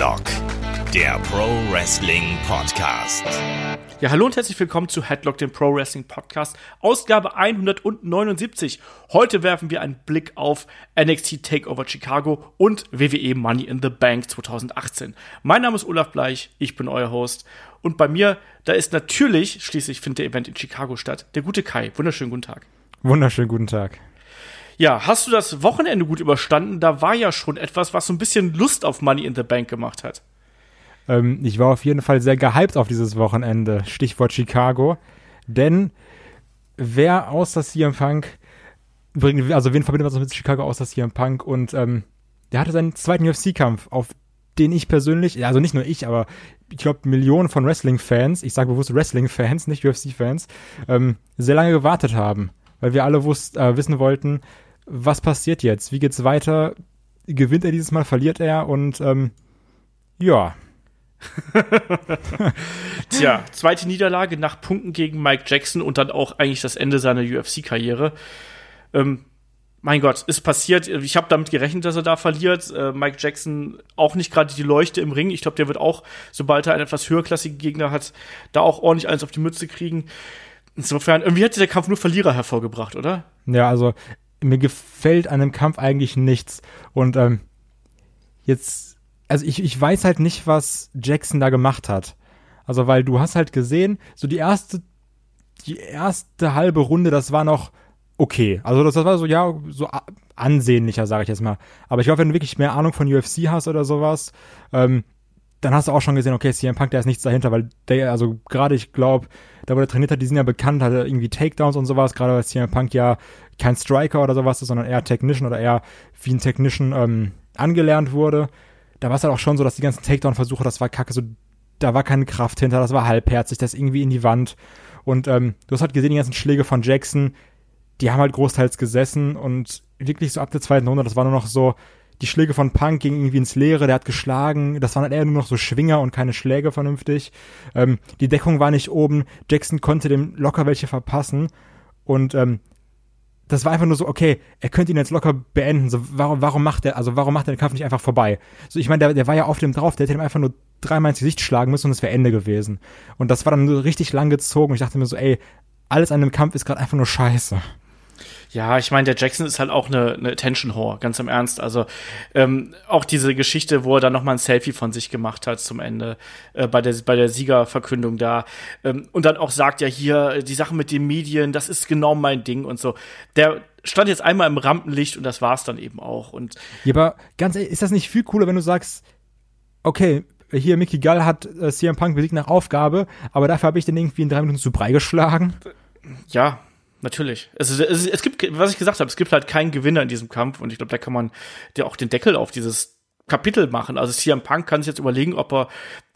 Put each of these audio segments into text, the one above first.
Headlock, der Pro Wrestling Podcast. Ja, hallo und herzlich willkommen zu Headlock, dem Pro Wrestling Podcast, Ausgabe 179. Heute werfen wir einen Blick auf NXT Takeover Chicago und WWE Money in the Bank 2018. Mein Name ist Olaf Bleich, ich bin euer Host und bei mir, da ist natürlich, schließlich findet der Event in Chicago statt, der gute Kai. Wunderschönen guten Tag. Wunderschönen guten Tag. Ja, hast du das Wochenende gut überstanden? Da war ja schon etwas, was so ein bisschen Lust auf Money in the Bank gemacht hat. Ähm, ich war auf jeden Fall sehr gehypt auf dieses Wochenende. Stichwort Chicago. Denn wer außer CM Punk, also wen verbindet man mit Chicago außer CM Punk? Und ähm, der hatte seinen zweiten UFC-Kampf, auf den ich persönlich, also nicht nur ich, aber ich glaube Millionen von Wrestling-Fans, ich sage bewusst Wrestling-Fans, nicht UFC-Fans, ähm, sehr lange gewartet haben. Weil wir alle wusst, äh, wissen wollten, was passiert jetzt? Wie geht's weiter? Gewinnt er dieses Mal, verliert er? Und ähm, ja. Tja, zweite Niederlage nach Punkten gegen Mike Jackson und dann auch eigentlich das Ende seiner UFC-Karriere. Ähm, mein Gott, ist passiert. Ich habe damit gerechnet, dass er da verliert. Äh, Mike Jackson auch nicht gerade die Leuchte im Ring. Ich glaube, der wird auch, sobald er einen etwas höherklassigen Gegner hat, da auch ordentlich eins auf die Mütze kriegen. Insofern, irgendwie hätte der Kampf nur Verlierer hervorgebracht, oder? Ja, also mir gefällt an dem Kampf eigentlich nichts. Und ähm, jetzt, also ich, ich weiß halt nicht, was Jackson da gemacht hat. Also, weil du hast halt gesehen, so die erste, die erste halbe Runde, das war noch okay. Also das, das war so, ja, so ansehnlicher, sage ich jetzt mal. Aber ich glaube, wenn du wirklich mehr Ahnung von UFC hast oder sowas, ähm, dann hast du auch schon gesehen, okay, CM Punk, der ist nichts dahinter, weil der, also gerade ich glaube, da wo der trainiert hat, die sind ja bekannt, hat er irgendwie Takedowns und sowas, gerade weil CM Punk ja kein Striker oder sowas ist, sondern eher Technician oder eher wie ein Technician ähm, angelernt wurde. Da war es halt auch schon so, dass die ganzen Takedown-Versuche, das war kacke, so, da war keine Kraft hinter, das war halbherzig, das irgendwie in die Wand. Und ähm, du hast halt gesehen, die ganzen Schläge von Jackson, die haben halt großteils gesessen und wirklich so ab der zweiten Runde, das war nur noch so, die Schläge von Punk gingen irgendwie ins Leere, der hat geschlagen, das waren halt eher nur noch so Schwinger und keine Schläge vernünftig. Ähm, die Deckung war nicht oben, Jackson konnte dem locker welche verpassen und ähm, das war einfach nur so, okay, er könnte ihn jetzt locker beenden. So, warum, warum macht er, also warum macht er den Kampf nicht einfach vorbei? So, ich meine, der, der war ja auf dem drauf, der hätte ihm einfach nur dreimal ins Gesicht schlagen müssen und es wäre Ende gewesen. Und das war dann so richtig lang gezogen. Ich dachte mir so, ey, alles an dem Kampf ist gerade einfach nur scheiße. Ja, ich meine, der Jackson ist halt auch eine, eine Attention Whore, ganz im Ernst. Also ähm, auch diese Geschichte, wo er dann noch mal ein Selfie von sich gemacht hat zum Ende äh, bei der bei der Siegerverkündung da ähm, und dann auch sagt ja hier die Sache mit den Medien, das ist genau mein Ding und so. Der stand jetzt einmal im Rampenlicht und das war's dann eben auch. Und ja, aber ganz ehrlich, ist das nicht viel cooler, wenn du sagst, okay, hier Mickey Gall hat äh, CM Punk besiegt nach Aufgabe, aber dafür habe ich den irgendwie in drei Minuten zu Brei geschlagen. Ja, Natürlich. Es, ist, es, es gibt, was ich gesagt habe, es gibt halt keinen Gewinner in diesem Kampf und ich glaube, da kann man ja auch den Deckel auf dieses Kapitel machen. Also CM Punk kann sich jetzt überlegen, ob er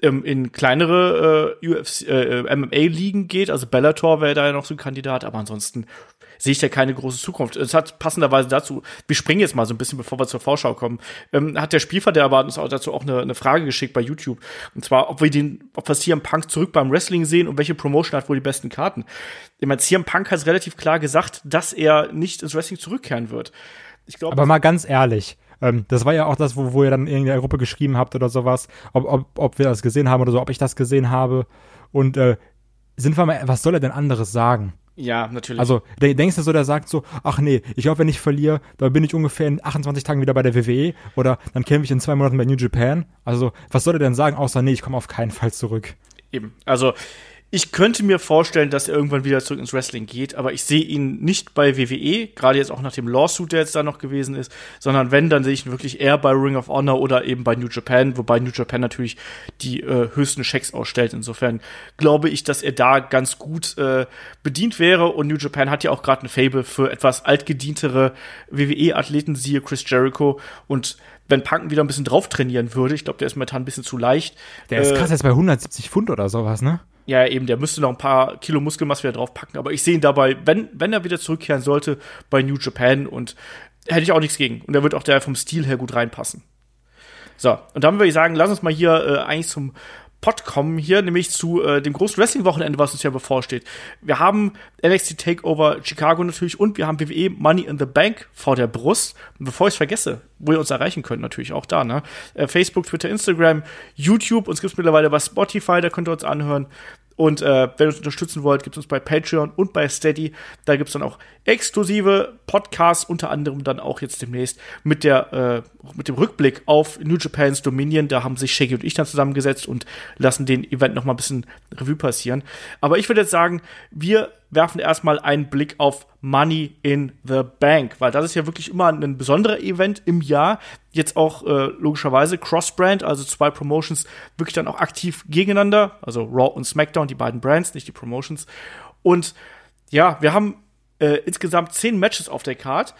ähm, in kleinere äh, UFC, äh, MMA-Ligen geht. Also Bellator wäre da ja noch so ein Kandidat, aber ansonsten sehe ich da keine große Zukunft. Es hat passenderweise dazu, wir springen jetzt mal so ein bisschen, bevor wir zur Vorschau kommen, ähm, hat der Spielverderber uns auch dazu auch eine, eine Frage geschickt bei YouTube. Und zwar, ob wir den, ob wir CM Punk zurück beim Wrestling sehen und welche Promotion hat wohl die besten Karten. Ich meine, CM Punk hat relativ klar gesagt, dass er nicht ins Wrestling zurückkehren wird. Ich glaube. Aber mal ganz ehrlich, ähm, das war ja auch das, wo, wo ihr dann in der Gruppe geschrieben habt oder sowas, ob, ob, ob wir das gesehen haben oder so, ob ich das gesehen habe. Und äh, sind wir mal, was soll er denn anderes sagen? Ja, natürlich. Also, denkst du so, der sagt so, ach nee, ich glaube, wenn ich verliere, dann bin ich ungefähr in 28 Tagen wieder bei der WWE oder dann kämpfe ich in zwei Monaten bei New Japan. Also, was soll er denn sagen, außer nee, ich komme auf keinen Fall zurück. Eben. Also, ich könnte mir vorstellen, dass er irgendwann wieder zurück ins Wrestling geht, aber ich sehe ihn nicht bei WWE, gerade jetzt auch nach dem Lawsuit, der jetzt da noch gewesen ist, sondern wenn, dann sehe ich ihn wirklich eher bei Ring of Honor oder eben bei New Japan, wobei New Japan natürlich die äh, höchsten Checks ausstellt. Insofern glaube ich, dass er da ganz gut äh, bedient wäre und New Japan hat ja auch gerade ein Fable für etwas altgedientere WWE-Athleten, siehe Chris Jericho und wenn Punk wieder ein bisschen drauf trainieren würde, ich glaube, der ist momentan ein bisschen zu leicht. Der ist äh, krass jetzt bei 170 Pfund oder sowas, ne? ja, eben, der müsste noch ein paar Kilo Muskelmasse wieder draufpacken. Aber ich sehe ihn dabei, wenn, wenn er wieder zurückkehren sollte, bei New Japan und hätte ich auch nichts gegen. Und er wird auch der vom Stil her gut reinpassen. So, und dann würde ich sagen, lass uns mal hier äh, eigentlich zum Pod kommen hier, nämlich zu äh, dem großen Wrestling-Wochenende, was uns ja bevorsteht. Wir haben NXT Takeover Chicago natürlich und wir haben WWE Money in the Bank vor der Brust. Und bevor ich es vergesse, wo ihr uns erreichen könnt, natürlich auch da, ne? Äh, Facebook, Twitter, Instagram, YouTube, uns gibt's mittlerweile bei Spotify, da könnt ihr uns anhören. Und äh, wenn ihr uns unterstützen wollt, gibt es uns bei Patreon und bei Steady. Da gibt es dann auch exklusive Podcasts, unter anderem dann auch jetzt demnächst mit der äh, mit dem Rückblick auf New Japan's Dominion. Da haben sich Shaggy und ich dann zusammengesetzt und lassen den Event noch mal ein bisschen Revue passieren. Aber ich würde jetzt sagen, wir werfen erstmal einen Blick auf Money in the Bank, weil das ist ja wirklich immer ein besonderer Event im Jahr. Jetzt auch äh, logischerweise Cross-Brand, also zwei Promotions wirklich dann auch aktiv gegeneinander, also Raw und SmackDown, die beiden Brands, nicht die Promotions. Und ja, wir haben äh, insgesamt zehn Matches auf der Card.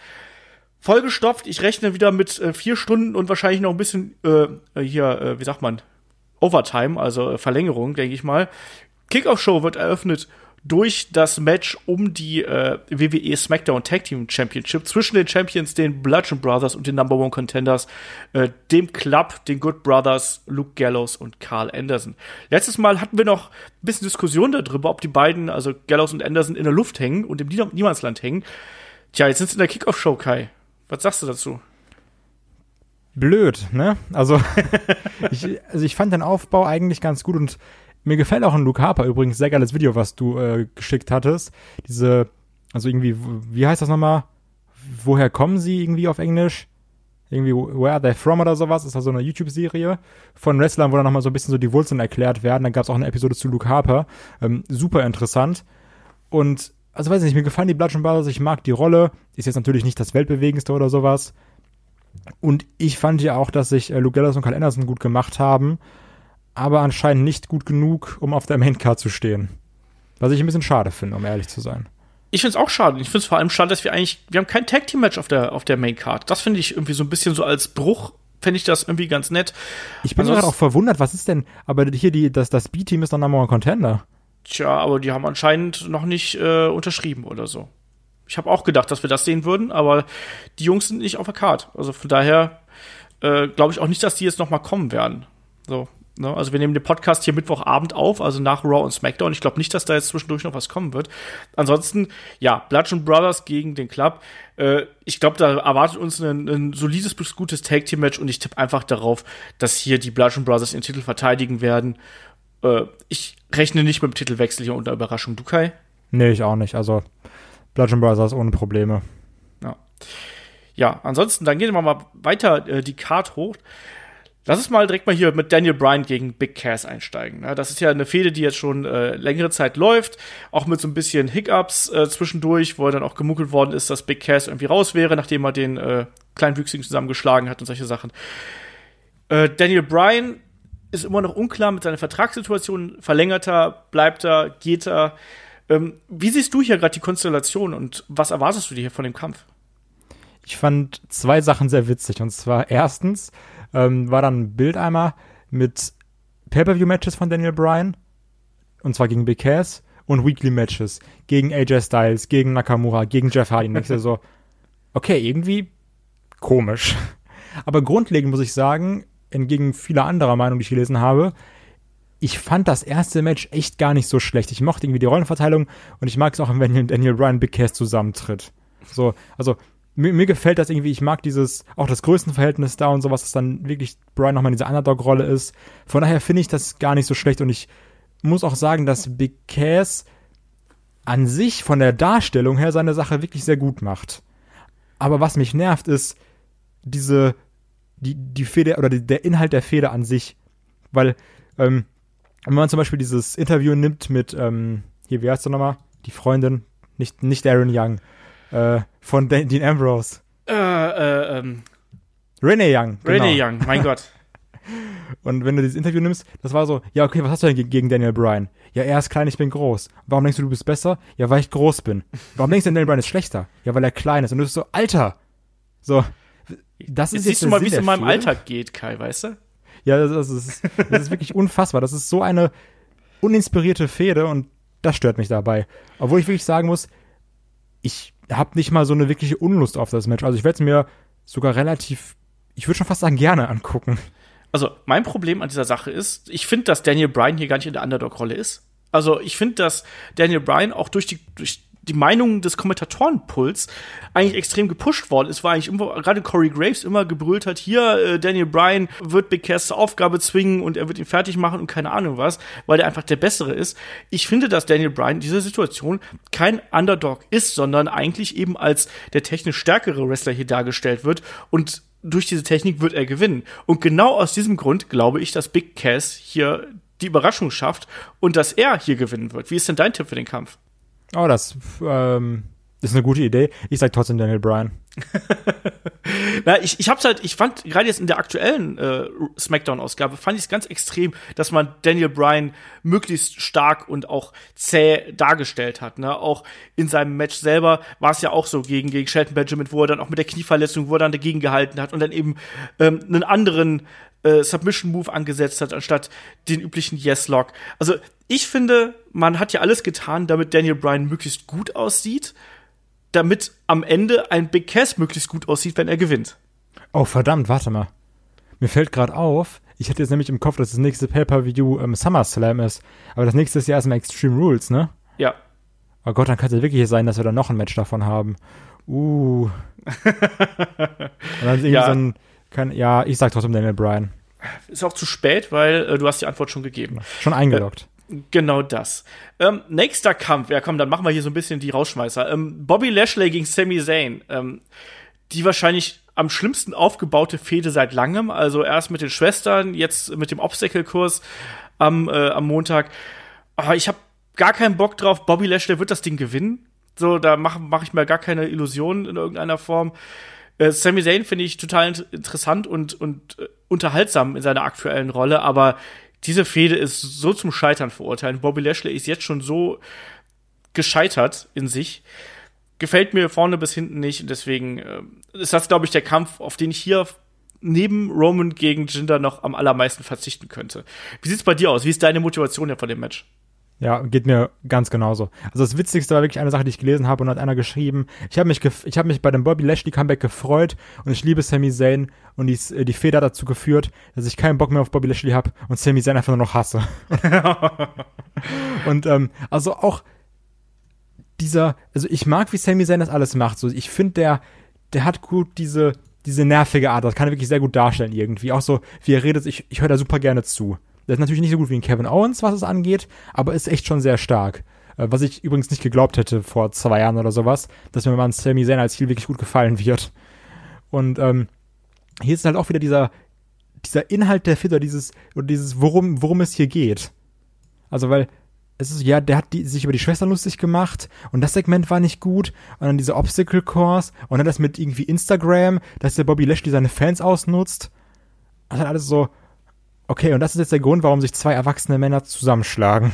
Vollgestopft, ich rechne wieder mit äh, vier Stunden und wahrscheinlich noch ein bisschen äh, hier, äh, wie sagt man, Overtime, also äh, Verlängerung, denke ich mal. Kickoff-Show wird eröffnet durch das Match um die äh, WWE SmackDown Tag Team Championship zwischen den Champions, den Bludgeon Brothers und den Number One Contenders, äh, dem Club, den Good Brothers, Luke Gallows und Carl Anderson. Letztes Mal hatten wir noch ein bisschen Diskussion darüber, ob die beiden, also Gallows und Anderson, in der Luft hängen und im Niemandsland hängen. Tja, jetzt sind sie in der Kickoff-Show, Kai. Was sagst du dazu? Blöd, ne? Also ich, also ich fand den Aufbau eigentlich ganz gut und mir gefällt auch ein Luke Harper übrigens, sehr geiles Video, was du äh, geschickt hattest. Diese, also irgendwie, wie heißt das nochmal? Woher kommen sie irgendwie auf Englisch? Irgendwie Where Are They From oder sowas, ist da so eine YouTube-Serie von Wrestlern, wo dann nochmal so ein bisschen so die Wurzeln erklärt werden. Dann gab es auch eine Episode zu Luke Harper. Ähm, super interessant. Und, also weiß ich nicht, mir gefallen die Bludgeon Brothers, ich mag die Rolle. Ist jetzt natürlich nicht das Weltbewegendste oder sowas. Und ich fand ja auch, dass sich äh, Luke Gallows und Carl Anderson gut gemacht haben aber anscheinend nicht gut genug, um auf der Maincard zu stehen. Was ich ein bisschen schade finde, um ehrlich zu sein. Ich finde es auch schade. Ich finde es vor allem schade, dass wir eigentlich, wir haben kein Tag Team Match auf der, auf der Maincard. Das finde ich irgendwie so ein bisschen so als Bruch, fände ich das irgendwie ganz nett. Ich bin gerade auch verwundert, was ist denn, aber hier die, das, das B-Team ist doch Number One Contender. Tja, aber die haben anscheinend noch nicht äh, unterschrieben oder so. Ich habe auch gedacht, dass wir das sehen würden, aber die Jungs sind nicht auf der Card. Also von daher äh, glaube ich auch nicht, dass die jetzt noch mal kommen werden. So, Ne? Also wir nehmen den Podcast hier Mittwochabend auf, also nach Raw und SmackDown. Ich glaube nicht, dass da jetzt zwischendurch noch was kommen wird. Ansonsten, ja, Bludgeon Brothers gegen den Club. Äh, ich glaube, da erwartet uns ein, ein solides bis gutes Tag Team Match und ich tippe einfach darauf, dass hier die Bludgeon Brothers den Titel verteidigen werden. Äh, ich rechne nicht mit dem Titelwechsel hier unter Überraschung. Du Kai? Nee, ich auch nicht. Also Bludgeon Brothers ohne Probleme. Ja. Ja, ansonsten, dann gehen wir mal weiter äh, die Card hoch. Lass uns mal direkt mal hier mit Daniel Bryan gegen Big Cass einsteigen. Ne? Das ist ja eine Fehde, die jetzt schon äh, längere Zeit läuft, auch mit so ein bisschen Hiccups äh, zwischendurch, wo dann auch gemunkelt worden ist, dass Big Cass irgendwie raus wäre, nachdem er den äh, Kleinwüchsigen zusammengeschlagen hat und solche Sachen. Äh, Daniel Bryan ist immer noch unklar mit seiner Vertragssituation. Verlängert er, bleibt er, geht er? Ähm, wie siehst du hier gerade die Konstellation und was erwartest du dir hier von dem Kampf? Ich fand zwei Sachen sehr witzig. Und zwar erstens, ähm, war dann ein Bild einmal mit Pay-Per-View-Matches von Daniel Bryan. Und zwar gegen Big Cass und Weekly-Matches gegen AJ Styles, gegen Nakamura, gegen Jeff Hardy. Und ich so, okay, irgendwie komisch. Aber grundlegend muss ich sagen, entgegen vieler anderer Meinungen, die ich gelesen habe, ich fand das erste Match echt gar nicht so schlecht. Ich mochte irgendwie die Rollenverteilung und ich mag es auch, wenn Daniel Bryan Big Cass zusammentritt. So, also mir, mir gefällt das irgendwie, ich mag dieses, auch das Größenverhältnis da und sowas, dass dann wirklich Brian nochmal in dieser Underdog-Rolle ist. Von daher finde ich das gar nicht so schlecht und ich muss auch sagen, dass Big Cass an sich von der Darstellung her seine Sache wirklich sehr gut macht. Aber was mich nervt, ist diese, die, die Feder oder die, der Inhalt der Feder an sich. Weil, ähm, wenn man zum Beispiel dieses Interview nimmt mit, ähm, hier, wie heißt du nochmal? Die Freundin, nicht, nicht Aaron Young, äh, von Dean Ambrose. Äh, äh, ähm. Renee Young. Genau. Renee Young, mein Gott. Und wenn du dieses Interview nimmst, das war so, ja, okay, was hast du denn gegen Daniel Bryan? Ja, er ist klein, ich bin groß. Warum denkst du, du bist besser? Ja, weil ich groß bin. Warum denkst du, Daniel Bryan ist schlechter? Ja, weil er klein ist. Und du bist so, Alter! So, das ist jetzt. Siehst du mal, wie es in meinem Alltag geht, Kai, weißt du? Ja, das, das, ist, das ist wirklich unfassbar. Das ist so eine uninspirierte Fehde und das stört mich dabei. Obwohl ich wirklich sagen muss, ich habe nicht mal so eine wirkliche Unlust auf das Match. Also ich werde es mir sogar relativ, ich würde schon fast sagen, gerne angucken. also mein Problem an dieser Sache ist, ich finde, dass Daniel Bryan hier gar nicht in der Underdog-Rolle ist. Also ich finde, dass Daniel Bryan auch durch die, durch die Meinung des Kommentatorenpuls eigentlich extrem gepusht worden ist, war eigentlich immer, gerade Corey Graves immer gebrüllt hat, hier, äh, Daniel Bryan wird Big Cass zur Aufgabe zwingen und er wird ihn fertig machen und keine Ahnung was, weil er einfach der Bessere ist. Ich finde, dass Daniel Bryan in dieser Situation kein Underdog ist, sondern eigentlich eben als der technisch stärkere Wrestler hier dargestellt wird und durch diese Technik wird er gewinnen. Und genau aus diesem Grund glaube ich, dass Big Cass hier die Überraschung schafft und dass er hier gewinnen wird. Wie ist denn dein Tipp für den Kampf? Oh, das ähm, ist eine gute Idee. Ich sag trotzdem Daniel Bryan. Na, ich, ich hab's halt, ich fand gerade jetzt in der aktuellen äh, Smackdown-Ausgabe, fand ich es ganz extrem, dass man Daniel Bryan möglichst stark und auch zäh dargestellt hat. Ne? Auch in seinem Match selber war es ja auch so gegen, gegen Shelton Benjamin, wo er dann auch mit der Knieverletzung, wo er dann dagegen gehalten hat und dann eben ähm, einen anderen äh, Submission-Move angesetzt hat, anstatt den üblichen Yes-Lock. Also ich finde, man hat ja alles getan, damit Daniel Bryan möglichst gut aussieht, damit am Ende ein Big Cass möglichst gut aussieht, wenn er gewinnt. Oh, verdammt, warte mal. Mir fällt gerade auf, ich hatte jetzt nämlich im Kopf, dass das nächste Pay-Per-View ähm, SummerSlam ist. Aber das nächste ist ja erstmal Extreme Rules, ne? Ja. Oh Gott, dann kann es ja wirklich sein, dass wir dann noch ein Match davon haben. Uh. Und dann ist irgendwie Ja. so ein, kann, ja, ich sag trotzdem Daniel Bryan. Ist auch zu spät, weil äh, du hast die Antwort schon gegeben. Schon eingeloggt. Genau das. Ähm, nächster Kampf, ja komm, dann machen wir hier so ein bisschen die Rausschmeißer. Ähm, Bobby Lashley gegen Sami Zayn. Ähm, die wahrscheinlich am schlimmsten aufgebaute Fehde seit langem. Also erst mit den Schwestern, jetzt mit dem Obstacle-Kurs am, äh, am Montag. Aber ich habe gar keinen Bock drauf. Bobby Lashley wird das Ding gewinnen. So, da mache mach ich mir gar keine Illusionen in irgendeiner Form. Äh, Sami Zayn finde ich total int interessant und, und äh, unterhaltsam in seiner aktuellen Rolle, aber diese Fehde ist so zum Scheitern verurteilt. Bobby Lashley ist jetzt schon so gescheitert in sich. Gefällt mir vorne bis hinten nicht und deswegen äh, ist das, glaube ich, der Kampf, auf den ich hier neben Roman gegen Jinder noch am allermeisten verzichten könnte. Wie sieht's bei dir aus? Wie ist deine Motivation ja vor dem Match? Ja, geht mir ganz genauso. Also das Witzigste war wirklich eine Sache, die ich gelesen habe und hat einer geschrieben, ich habe mich, ich hab mich bei dem Bobby Lashley Comeback gefreut und ich liebe Sami Zayn und die, die Feder dazu geführt, dass ich keinen Bock mehr auf Bobby Lashley habe und Sami Zayn einfach nur noch hasse. und ähm, also auch dieser, also ich mag, wie Sami Zayn das alles macht. So, ich finde, der, der hat gut diese, diese nervige Art, das kann er wirklich sehr gut darstellen irgendwie. Auch so, wie er redet, ich, ich höre da super gerne zu. Der ist natürlich nicht so gut wie ein Kevin Owens, was es angeht, aber ist echt schon sehr stark. Äh, Was ich übrigens nicht geglaubt hätte vor zwei Jahren oder sowas, dass mir mal ein Sami Zayn als Heel wirklich gut gefallen wird. Und ähm, hier ist halt auch wieder dieser, dieser Inhalt der Fit oder dieses, oder dieses, worum, worum es hier geht. Also, weil es ist, ja, der hat die, sich über die Schwestern lustig gemacht und das Segment war nicht gut und dann diese Obstacle Course und dann das mit irgendwie Instagram, dass der Bobby Lashley seine Fans ausnutzt. Hat alles so, okay, und das ist jetzt der Grund, warum sich zwei erwachsene Männer zusammenschlagen.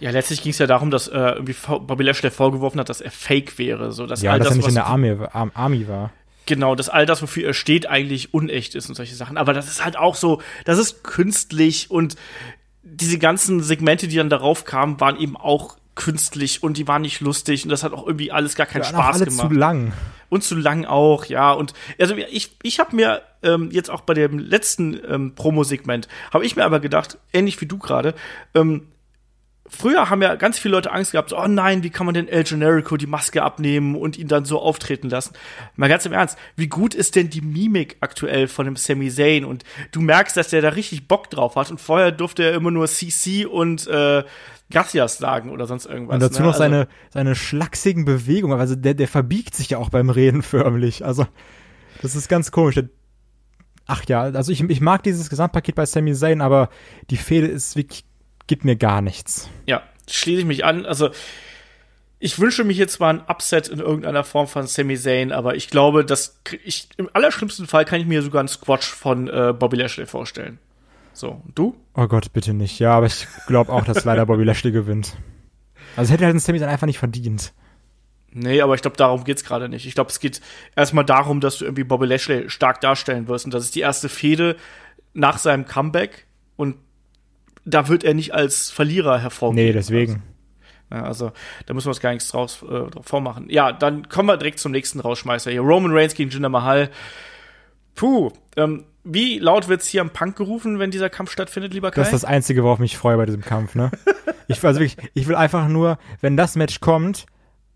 Ja, letztlich ging es ja darum, dass äh, irgendwie Bobby Lashley vorgeworfen hat, dass er fake wäre, so dass Ja, all dass das, er nicht was in der Army, Arm- Army war. Genau, dass all das, wofür er steht, eigentlich unecht ist und solche Sachen. Aber das ist halt auch so, das ist künstlich und diese ganzen Segmente, die dann darauf kamen, waren eben auch künstlich und die waren nicht lustig und das hat auch irgendwie alles gar keinen auch Spaß alle gemacht. zu lang. Und zu lang auch, ja. Und also ich, ich habe mir ähm, jetzt auch bei dem letzten ähm, Promo-Segment, habe ich mir aber gedacht, ähnlich wie du gerade, ähm, früher haben ja ganz viele Leute Angst gehabt, so, oh nein, wie kann man denn El Generico die Maske abnehmen und ihn dann so auftreten lassen? Mal ganz im Ernst, wie gut ist denn die Mimik aktuell von dem Sami Zayn? Und du merkst, dass der da richtig Bock drauf hat und vorher durfte er immer nur CC und äh, Gracias sagen oder sonst irgendwas. Und dazu ne? noch Also- seine, seine schlachsigen Bewegungen. Also der, der verbiegt sich ja auch beim Reden förmlich. Also, das ist ganz komisch. Ach ja, also ich, ich mag dieses Gesamtpaket bei Sami Zayn, aber die Fehde ist wirklich, gibt mir gar nichts. Ja, schließe ich mich an. Also, ich wünsche mir hier zwar ein Upset in irgendeiner Form von Sami Zayn, aber ich glaube, dass ich im allerschlimmsten Fall kann ich mir sogar einen Squash von äh, Bobby Lashley vorstellen. So, und du? Oh Gott, bitte nicht. Ja, aber ich glaube auch, dass leider Bobby Lashley gewinnt. Also hätte halt ein Sami Zayn einfach nicht verdient. Nee, aber ich glaube, darum geht's gerade nicht. Ich glaube, es geht erstmal darum, dass du irgendwie Bobby Lashley stark darstellen wirst. Und das ist die erste Fehde nach seinem Comeback. Und da wird er nicht als Verlierer hervorgehen. Nee, deswegen. Ja, also, da müssen wir uns gar nichts draus äh, drauf vormachen. Ja, dann kommen wir direkt zum nächsten Rausschmeißer hier. Roman Reigns gegen Jinder Mahal. Puh, ähm, wie laut wird's hier am Punk gerufen, wenn dieser Kampf stattfindet, lieber Kai? Das ist das Einzige, worauf ich mich freue bei diesem Kampf, ne? ich, also wirklich, ich will einfach nur, wenn das Match kommt,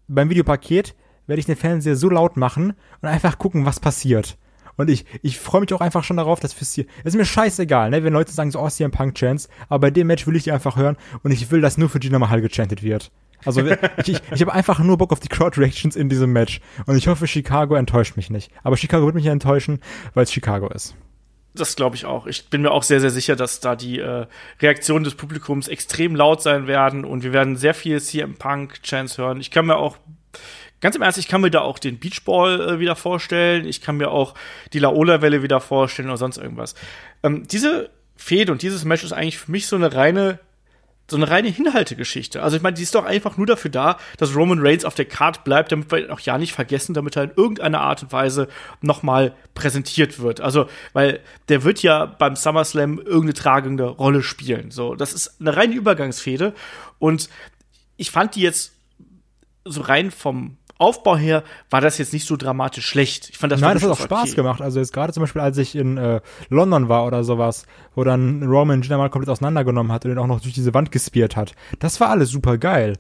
beim Videopaket, werde ich den Fernseher so laut machen und einfach gucken, was passiert. Und ich, ich freue mich auch einfach schon darauf, dass fürs hier. Es ist mir scheißegal, ne, wenn Leute sagen so, oh, CM Punk Chance, aber bei dem Match will ich die einfach hören und ich will, dass nur für Gina Mahal gechantet wird. Also ich, ich, ich habe einfach nur Bock auf die Crowd Reactions in diesem Match. Und ich hoffe, Chicago enttäuscht mich nicht. Aber Chicago wird mich ja enttäuschen, weil es Chicago ist. Das glaube ich auch. Ich bin mir auch sehr, sehr sicher, dass da die äh, Reaktionen des Publikums extrem laut sein werden und wir werden sehr viel CM Punk Chance hören. Ich kann mir auch Ganz im Ernst, ich kann mir da auch den Beachball äh, wieder vorstellen. Ich kann mir auch die Laola-Welle wieder vorstellen oder sonst irgendwas. Ähm, diese Fehde und dieses Match ist eigentlich für mich so eine reine so eine reine Hinhaltegeschichte. Also ich meine, die ist doch einfach nur dafür da, dass Roman Reigns auf der Card bleibt, damit wir ihn auch ja nicht vergessen, damit er in irgendeiner Art und Weise nochmal präsentiert wird. Also, weil der wird ja beim SummerSlam irgendeine tragende Rolle spielen. So, das ist eine reine Übergangsfehde und ich fand die jetzt so rein vom Aufbau her war das jetzt nicht so dramatisch schlecht. Ich fand das Nein, das hat auch Spaß okay. gemacht. Also jetzt gerade zum Beispiel, als ich in äh, London war oder sowas, wo dann Roman Gina mal komplett auseinandergenommen hat und ihn auch noch durch diese Wand gespiert hat. Das war alles super geil.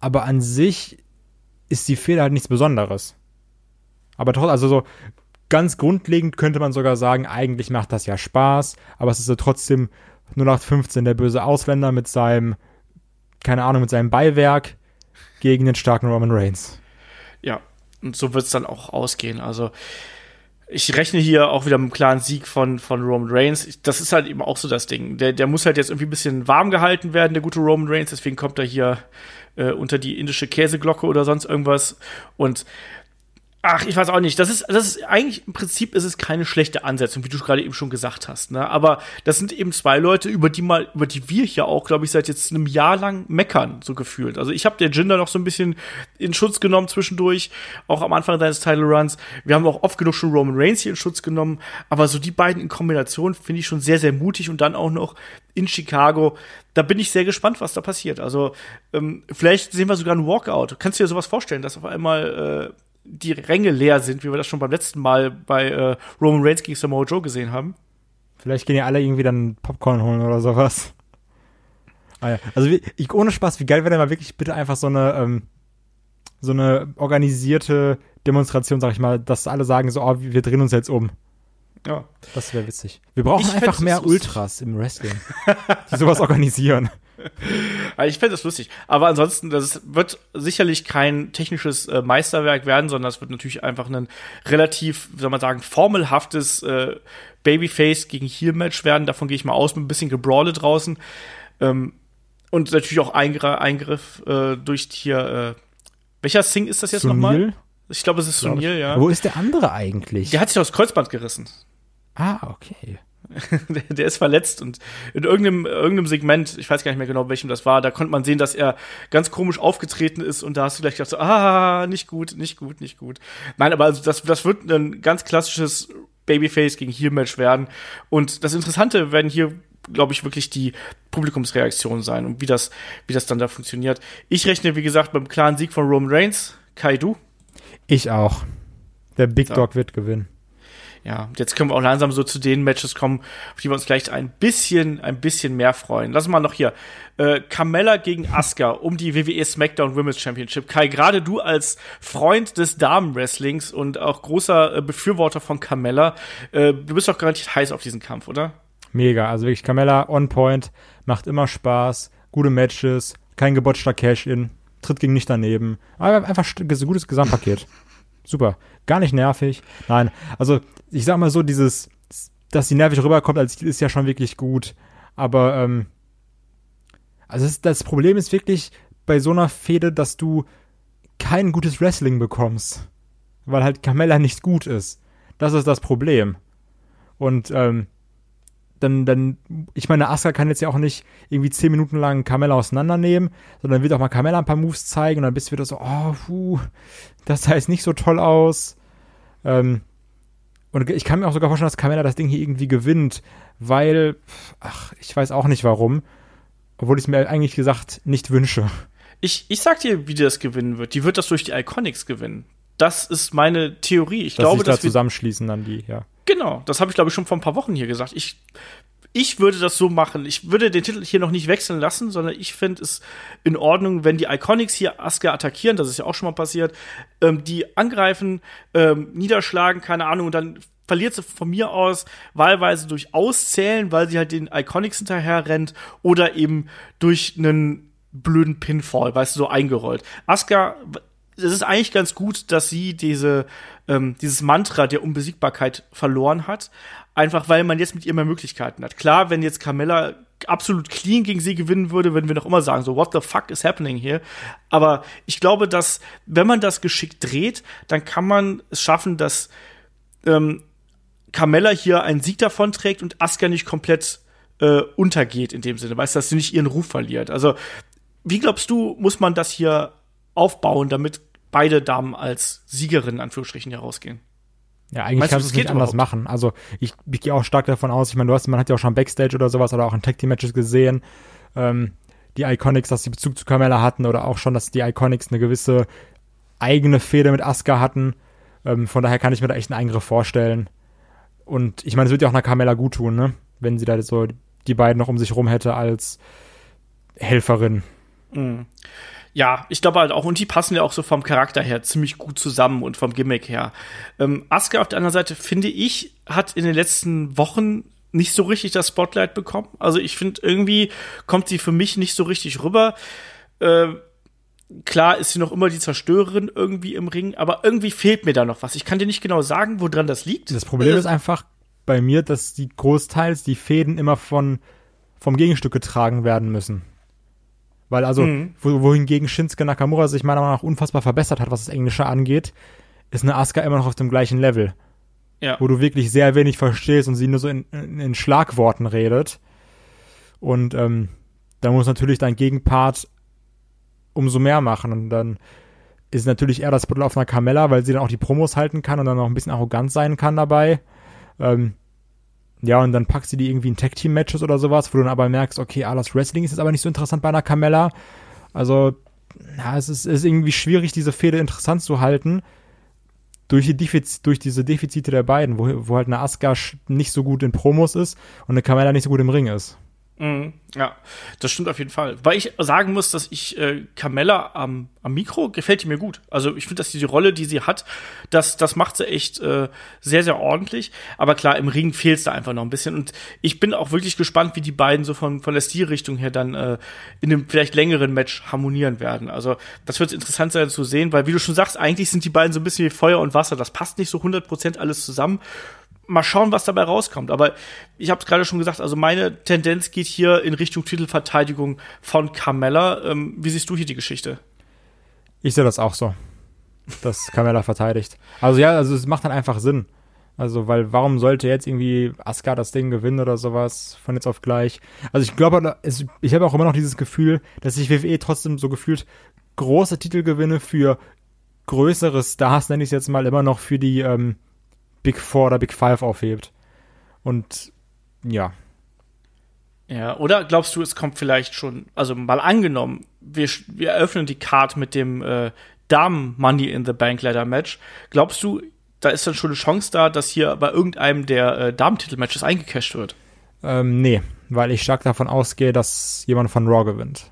Aber an sich ist die Fehler halt nichts Besonderes. Aber trotzdem, also so ganz grundlegend könnte man sogar sagen, eigentlich macht das ja Spaß, aber es ist ja trotzdem 0815 der böse Ausländer mit seinem, keine Ahnung, mit seinem Beiwerk gegen den starken Roman Reigns. Ja, und so wird es dann auch ausgehen. Also ich rechne hier auch wieder mit einem klaren Sieg von, von Roman Reigns. Das ist halt eben auch so das Ding. Der, der muss halt jetzt irgendwie ein bisschen warm gehalten werden, der gute Roman Reigns. Deswegen kommt er hier äh, unter die indische Käseglocke oder sonst irgendwas. Und Ach, ich weiß auch nicht. Das ist, das ist eigentlich im Prinzip ist es keine schlechte Ansetzung, wie du gerade eben schon gesagt hast. Ne? Aber das sind eben zwei Leute, über die mal, über die wir hier auch, glaube ich, seit jetzt einem Jahr lang meckern, so gefühlt. Also ich habe der Jinder noch so ein bisschen in Schutz genommen zwischendurch, auch am Anfang deines Title Runs. Wir haben auch oft genug schon Roman Reigns hier in Schutz genommen, aber so die beiden in Kombination finde ich schon sehr, sehr mutig und dann auch noch in Chicago. Da bin ich sehr gespannt, was da passiert. Also ähm, vielleicht sehen wir sogar einen Walkout. Kannst du dir sowas vorstellen, dass auf einmal äh, die Ränge leer sind, wie wir das schon beim letzten Mal bei äh, Roman Reigns gegen Samoa Joe gesehen haben. Vielleicht gehen ja alle irgendwie dann Popcorn holen oder sowas. Ah ja. Also wie, ich, ohne Spaß, wie geil wäre denn mal wirklich bitte einfach so eine ähm, so eine organisierte Demonstration, sag ich mal, dass alle sagen so, oh, wir drehen uns jetzt um. Ja. Das wäre witzig. Wir brauchen ich einfach mehr Ultras im Wrestling, die sowas organisieren. ich fände das lustig. Aber ansonsten, das wird sicherlich kein technisches äh, Meisterwerk werden, sondern es wird natürlich einfach ein relativ, wie soll man sagen, formelhaftes äh, Babyface gegen Heel-Match werden. Davon gehe ich mal aus, mit ein bisschen Gebrawle draußen. Ähm, und natürlich auch Eingr Eingriff äh, durch hier. Äh, welcher Sing ist das jetzt nochmal? Ich glaube, es ist Sunil, ja. Wo ist der andere eigentlich? Der hat sich aufs Kreuzband gerissen. Ah, okay. der, der, ist verletzt und in irgendeinem, irgendeinem Segment, ich weiß gar nicht mehr genau, welchem das war, da konnte man sehen, dass er ganz komisch aufgetreten ist und da hast du gleich gedacht, so, ah, nicht gut, nicht gut, nicht gut. Nein, aber also das, das wird ein ganz klassisches Babyface gegen Heel-Match werden. Und das Interessante werden hier, glaube ich, wirklich die Publikumsreaktionen sein und wie das, wie das dann da funktioniert. Ich rechne, wie gesagt, beim klaren Sieg von Roman Reigns. Kai, du? Ich auch. Der Big Dog wird gewinnen ja, jetzt können wir auch langsam so zu den Matches kommen, auf die wir uns gleich ein bisschen, ein bisschen mehr freuen. Lass mal noch hier. Äh, Carmella gegen Asuka um die WWE SmackDown Women's Championship. Kai, gerade du als Freund des Damenwrestlings und auch großer äh, Befürworter von Carmella, äh, du bist doch garantiert heiß auf diesen Kampf, oder? Mega, also wirklich Carmella on point, macht immer Spaß, gute Matches, kein gebotchter Cash-In, tritt gegen nicht daneben. Aber einfach ein gutes Gesamtpaket. Super. Gar nicht nervig. Nein, also ich sag mal so, dieses, dass sie nervig rüberkommt, als ist ja schon wirklich gut. Aber, ähm, also das, das Problem ist wirklich bei so einer Fehde, dass du kein gutes Wrestling bekommst. Weil halt Carmella nicht gut ist. Das ist das Problem. Und, ähm, dann, dann, ich meine, Asuka kann jetzt ja auch nicht irgendwie zehn Minuten lang Carmella auseinandernehmen, sondern wird auch mal Carmella ein paar Moves zeigen und dann bist du wieder so, oh, puh, das sah jetzt nicht so toll aus. Ähm, und ich kann mir auch sogar vorstellen, dass Carmella das Ding hier irgendwie gewinnt, weil, ach, ich weiß auch nicht warum, obwohl ich es mir eigentlich gesagt nicht wünsche. Ich, ich sag dir, wie das gewinnen wird. Die wird das durch die Iconics gewinnen. Das ist meine Theorie. Ich dass glaube, sich da dass zusammenschließen dann die, ja. Genau, das habe ich glaube ich schon vor ein paar Wochen hier gesagt. Ich ich würde das so machen. Ich würde den Titel hier noch nicht wechseln lassen, sondern ich finde es in Ordnung, wenn die Iconics hier Asuka attackieren, das ist ja auch schon mal passiert, ähm, die angreifen, ähm, niederschlagen, keine Ahnung, und dann verliert sie von mir aus wahlweise durch Auszählen, weil sie halt den Iconics hinterher rennt oder eben durch einen blöden Pinfall, weißt du, so eingerollt. Asuka, es ist eigentlich ganz gut, dass sie diese, ähm, dieses Mantra der Unbesiegbarkeit verloren hat. Einfach weil man jetzt mit ihr mehr Möglichkeiten hat. Klar, wenn jetzt Carmella absolut clean gegen sie gewinnen würde, würden wir noch immer sagen, so, what the fuck is happening here? Aber ich glaube, dass, wenn man das geschickt dreht, dann kann man es schaffen, dass ähm, Carmella hier einen Sieg davon trägt und Asuka nicht komplett äh, untergeht in dem Sinne, weißt du, dass sie nicht ihren Ruf verliert. Also, wie glaubst du, muss man das hier aufbauen, damit beide Damen als Siegerin in Anführungsstrichen herausgehen? Ja, eigentlich Meinst kannst du es nicht anders machen. Also ich, ich gehe auch stark davon aus, ich meine, du hast, man hat ja auch schon Backstage oder sowas oder auch in Tag Team Matches gesehen, ähm, die Iconics, dass sie Bezug zu Carmella hatten oder auch schon, dass die Iconics eine gewisse eigene Fehde mit Asuka hatten. Ähm, von daher kann ich mir da echt einen Eingriff vorstellen. Und ich meine, es wird ja auch einer Carmella gut tun, ne? Wenn sie da so die beiden noch um sich rum hätte als Helferin. Mhm ja, ich glaube halt auch, und die passen ja auch so vom Charakter her ziemlich gut zusammen und vom Gimmick her. Ähm, Asuka auf der anderen Seite, finde ich, hat in den letzten Wochen nicht so richtig das Spotlight bekommen. Also ich finde, irgendwie kommt sie für mich nicht so richtig rüber. Äh, klar ist sie noch immer die Zerstörerin irgendwie im Ring, aber irgendwie fehlt mir da noch was. Ich kann dir nicht genau sagen, woran das liegt. Das Problem äh, ist einfach bei mir, dass die großteils die Fäden immer von vom Gegenstück getragen werden müssen. Weil also, mhm. wo, wohingegen Shinsuke Nakamura sich meiner Meinung nach unfassbar verbessert hat, was das Englische angeht, ist eine Asuka immer noch auf dem gleichen Level. Ja. Wo du wirklich sehr wenig verstehst und sie nur so in, in, in Schlagworten redet. Und ähm, da muss natürlich dein Gegenpart umso mehr machen. Und dann ist natürlich eher das Battle auf einer Carmella, weil sie dann auch die Promos halten kann und dann auch ein bisschen arrogant sein kann dabei. Ähm, ja, und dann packst du die irgendwie in Tag-Team-Matches oder sowas, wo du dann aber merkst, okay, ah, das Wrestling ist jetzt aber nicht so interessant bei einer Carmella. Also, ja, es ist, ist irgendwie schwierig, diese Fehde interessant zu halten. Durch, die Defiz durch diese Defizite der beiden, wo, wo halt eine Asuka nicht so gut in Promos ist und eine Carmella nicht so gut im Ring ist. Mhm, ja, das stimmt auf jeden Fall. Weil ich sagen muss, dass ich äh, Carmella am, am Mikro gefällt die mir gut. Also ich finde, dass die, die Rolle, die sie hat, das, das macht sie echt äh, sehr, sehr ordentlich. Aber klar, im Ring fehlt es da einfach noch ein bisschen. Und ich bin auch wirklich gespannt, wie die beiden so von, von der Stilrichtung her dann äh, in einem vielleicht längeren Match harmonieren werden. Also das wird interessant sein zu sehen, weil wie du schon sagst, eigentlich sind die beiden so ein bisschen wie Feuer und Wasser. Das passt nicht so 100% alles zusammen mal schauen, was dabei rauskommt. Aber ich habe es gerade schon gesagt, also meine Tendenz geht hier in Richtung Titelverteidigung von Carmella. Ähm, wie siehst du hier die Geschichte? Ich sehe das auch so, dass Carmella verteidigt. Also ja, also es macht dann einfach Sinn. Also, weil warum sollte jetzt irgendwie Asuka das Ding gewinnen oder sowas von jetzt auf gleich? Also ich glaube, ich habe auch immer noch dieses Gefühl, dass sich WWE trotzdem so gefühlt große Titelgewinne für größere Stars, nenne ich es jetzt mal, immer noch für die ähm, Big Four oder Big Five aufhebt. Und ja. Ja, oder glaubst du, es kommt vielleicht schon, also mal angenommen, wir, wir eröffnen die Card mit dem äh, Damen Money in the Bank Ladder Match. Glaubst du, da ist dann schon eine Chance da, dass hier bei irgendeinem der äh, Damen-Titel-Matches eingecasht wird? Ähm, nee, weil ich stark davon ausgehe, dass jemand von Raw gewinnt.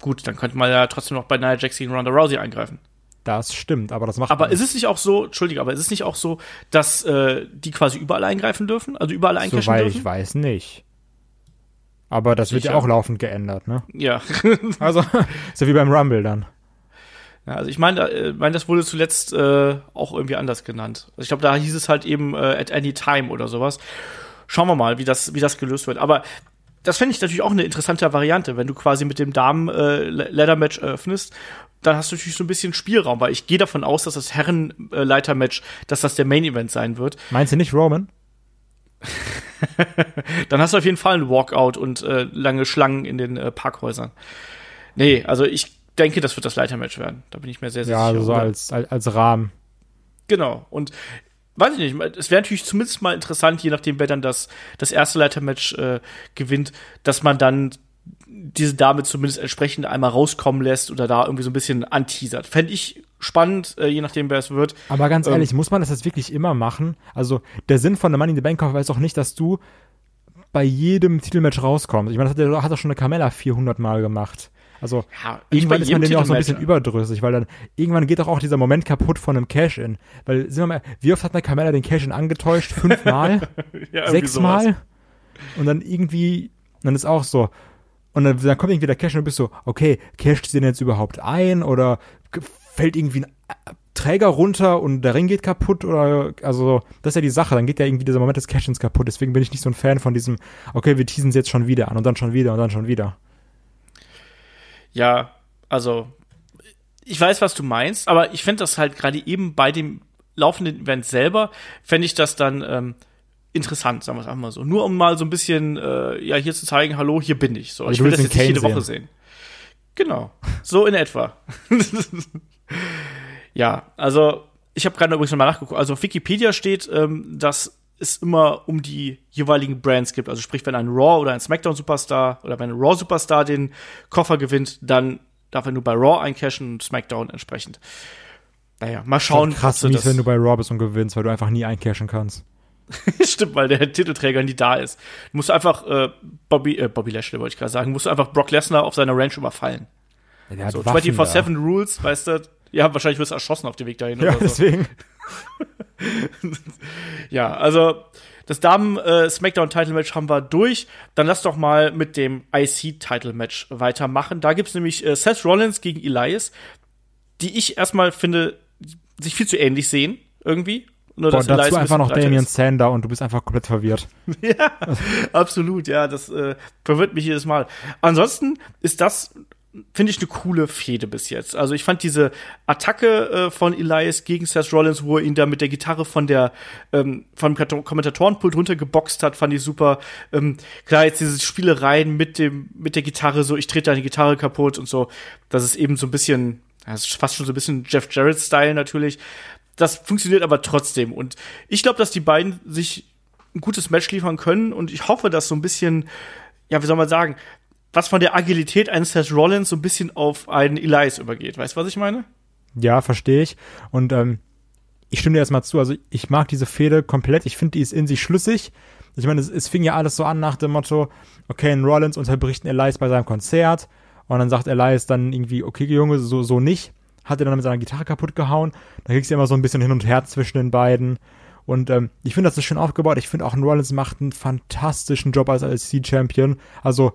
Gut, dann könnte man ja trotzdem noch bei Nia Jax gegen Ronda Rousey eingreifen. Das stimmt, aber das macht. Aber ist es nicht auch so, Entschuldige, aber ist es nicht auch so, dass äh, die quasi überall eingreifen dürfen? Also überall eincashen Soweit dürfen? ich weiß nicht. Aber das Sicher. wird ja auch laufend geändert, ne? Ja. also, ja wie beim Rumble dann. Ja, also ich meine, äh, mein, das wurde zuletzt äh, auch irgendwie anders genannt. Also ich glaube, da hieß es halt eben äh, at any time oder sowas. Schauen wir mal, wie das, wie das gelöst wird. Aber das fände ich natürlich auch eine interessante Variante, wenn du quasi mit dem Damen-Ladder-Match äh, eröffnest dann hast du natürlich so ein bisschen Spielraum, weil ich gehe davon aus, dass das Herrenleiter-Match, dass das der Main-Event sein wird. Meinst du nicht Roman? dann hast du auf jeden Fall einen Walkout und äh, lange Schlangen in den äh, Parkhäusern. Nee, also ich denke, das wird das Leitermatch werden. Da bin ich mir sehr, sehr ja, sicher. Ja, so als, als, als Rahmen. Genau. Und weiß ich nicht, es wäre natürlich zumindest mal interessant, je nachdem, wer dann das, das erste Leitermatch äh, gewinnt, dass man dann diese Dame zumindest entsprechend einmal rauskommen lässt oder da irgendwie so ein bisschen anteasert. Fände ich spannend, äh, je nachdem, wer es wird. Aber ganz ehrlich, ähm, muss man das jetzt wirklich immer machen? Also, der Sinn von der Money in the Bank Kauf ist doch nicht, dass du bei jedem Titelmatch rauskommst. Ich meine, das hat er, hat er schon eine Carmella 400 Mal gemacht. Also ja, irgendwann ist man dem ja auch so ein bisschen überdrüssig, weil dann irgendwann geht doch auch dieser Moment kaputt von einem Cash-In. Weil, sind wir mal, wie oft hat eine Carmella den Cash-In angetäuscht? Fünfmal? ja, Sechsmal? Und dann irgendwie, dann ist auch so. Und dann, dann kommt irgendwie der Cash-In und du bist so, okay, casht sie denn jetzt überhaupt ein? Oder fällt irgendwie ein Träger runter und der Ring geht kaputt oder also das ist ja die Sache, dann geht ja irgendwie dieser Moment des Cashins kaputt. Deswegen bin ich nicht so ein Fan von diesem, okay, wir teasen es jetzt schon wieder an und dann schon wieder und dann schon wieder. Ja, also ich weiß, was du meinst, aber ich finde das halt gerade eben bei dem laufenden Event selber, fände ich das dann ähm, interessant, sagen wir es einfach mal so. Nur um mal so ein bisschen, äh, ja, hier zu zeigen, hallo, hier bin ich. So, ich will das jetzt nicht jede sehen. Woche sehen. Genau, so in etwa. ja, also ich habe gerade übrigens nochmal nachgeguckt. Also auf Wikipedia steht, ähm, dass es immer um die jeweiligen Brands gibt. Also sprich, wenn ein Raw oder ein SmackDown Superstar oder wenn ein Raw Superstar den Koffer gewinnt, dann darf er nur bei Raw eincashen und SmackDown entsprechend. Naja, mal schauen. Krass mies, wenn du bei Raw bist und gewinnst, weil du einfach nie eincashen kannst. Stimmt, weil der Titelträger nie da ist. Du musst einfach äh, Bobby, äh, Bobby Lashley wollte ich gerade sagen, musst du einfach Brock Lesnar auf seiner Ranch überfallen. Ja, so 24-7 Rules, weißt du? Ja, wahrscheinlich wirst du erschossen auf dem Weg dahin. Ja, so. deswegen. ja, also das Damen äh, Smackdown Title Match haben wir durch. Dann lass doch mal mit dem IC Title Match weitermachen. Da gibt's nämlich äh, Seth Rollins gegen Elias, die ich erstmal finde sich viel zu ähnlich sehen irgendwie. Nur, Boah, dazu Elias einfach noch Damien ist. Sander und du bist einfach komplett verwirrt. ja, absolut, ja, das äh, verwirrt mich jedes Mal. Ansonsten ist das finde ich eine coole Fehde bis jetzt. Also ich fand diese Attacke äh, von Elias gegen Seth Rollins, wo er ihn da mit der Gitarre von der ähm, vom Kommentatorenpult runtergeboxt hat, fand ich super. Ähm, klar, jetzt diese Spielereien mit dem mit der Gitarre, so ich trete deine Gitarre kaputt und so, das ist eben so ein bisschen, das ist fast schon so ein bisschen Jeff Jarrett-Style natürlich. Das funktioniert aber trotzdem und ich glaube, dass die beiden sich ein gutes Match liefern können und ich hoffe, dass so ein bisschen ja, wie soll man sagen, was von der Agilität eines Seth Rollins so ein bisschen auf einen Elias übergeht. Weißt du, was ich meine? Ja, verstehe ich. Und ähm, ich stimme dir erstmal zu. Also ich mag diese Fehde komplett. Ich finde, die ist in sich schlüssig. Ich meine, es, es, fing ja alles so an nach dem Motto, okay, ein Rollins unterbricht einen Elias bei seinem Konzert. Und dann sagt Elias dann irgendwie, okay, Junge, so, so nicht. Hat er dann mit seiner Gitarre kaputt gehauen. Da kriegst du immer so ein bisschen hin und her zwischen den beiden. Und ähm, ich finde, das ist schön aufgebaut. Ich finde auch, ein Rollins macht einen fantastischen Job als LC-Champion. Also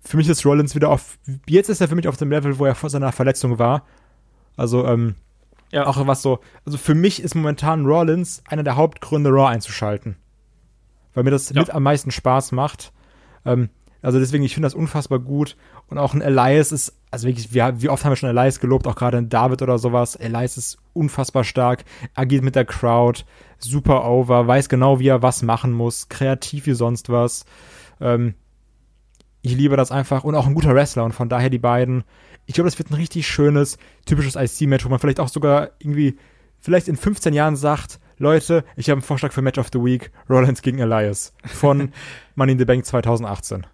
für mich ist Rollins wieder auf, jetzt ist er für mich auf dem Level, wo er vor seiner Verletzung war. Also, ähm, ja. auch was so, also für mich ist momentan Rollins einer der Hauptgründe, Raw einzuschalten. Weil mir das ja. mit am meisten Spaß macht. Ähm, also deswegen, ich finde das unfassbar gut. Und auch ein Elias ist, also wirklich, wie, wie oft haben wir schon Elias gelobt, auch gerade in David oder sowas. Elias ist unfassbar stark, agiert mit der Crowd, super over, weiß genau, wie er was machen muss, kreativ wie sonst was. Ähm, ich liebe das einfach und auch ein guter Wrestler und von daher die beiden. Ich glaube, das wird ein richtig schönes, typisches IC-Match, wo man vielleicht auch sogar irgendwie, vielleicht in 15 Jahren sagt, Leute, ich habe einen Vorschlag für Match of the Week, Rollins gegen Elias von Money in the Bank 2018.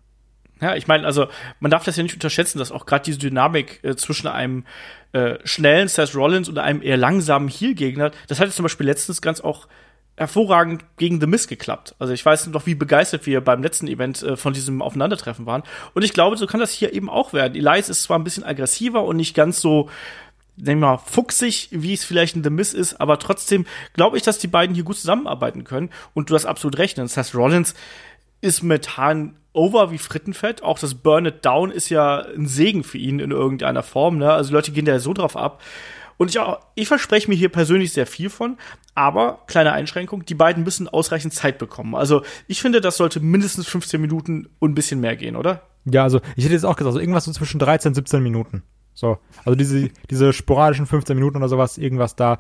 Ja, ich meine, also man darf das ja nicht unterschätzen, dass auch gerade diese Dynamik äh, zwischen einem äh, schnellen Seth Rollins und einem eher langsamen Heel-Gegner, das hatte zum Beispiel letztens ganz auch hervorragend gegen The Mist geklappt. Also ich weiß noch, wie begeistert wir beim letzten Event äh, von diesem Aufeinandertreffen waren. Und ich glaube, so kann das hier eben auch werden. Elias ist zwar ein bisschen aggressiver und nicht ganz so, nehmen wir mal, fuchsig, wie es vielleicht in The Mist ist, aber trotzdem glaube ich, dass die beiden hier gut zusammenarbeiten können. Und du hast absolut recht. Das heißt, Rollins ist mit Hahn over wie Frittenfett. Auch das Burn It Down ist ja ein Segen für ihn in irgendeiner Form. Ne? Also Leute gehen da so drauf ab. Und ich, auch, ich verspreche mir hier persönlich sehr viel von, aber kleine Einschränkung, die beiden müssen ausreichend Zeit bekommen. Also ich finde, das sollte mindestens 15 Minuten und ein bisschen mehr gehen, oder? Ja, also ich hätte jetzt auch gesagt, so irgendwas so zwischen 13 und 17 Minuten. So, also diese, diese sporadischen 15 Minuten oder sowas, irgendwas da,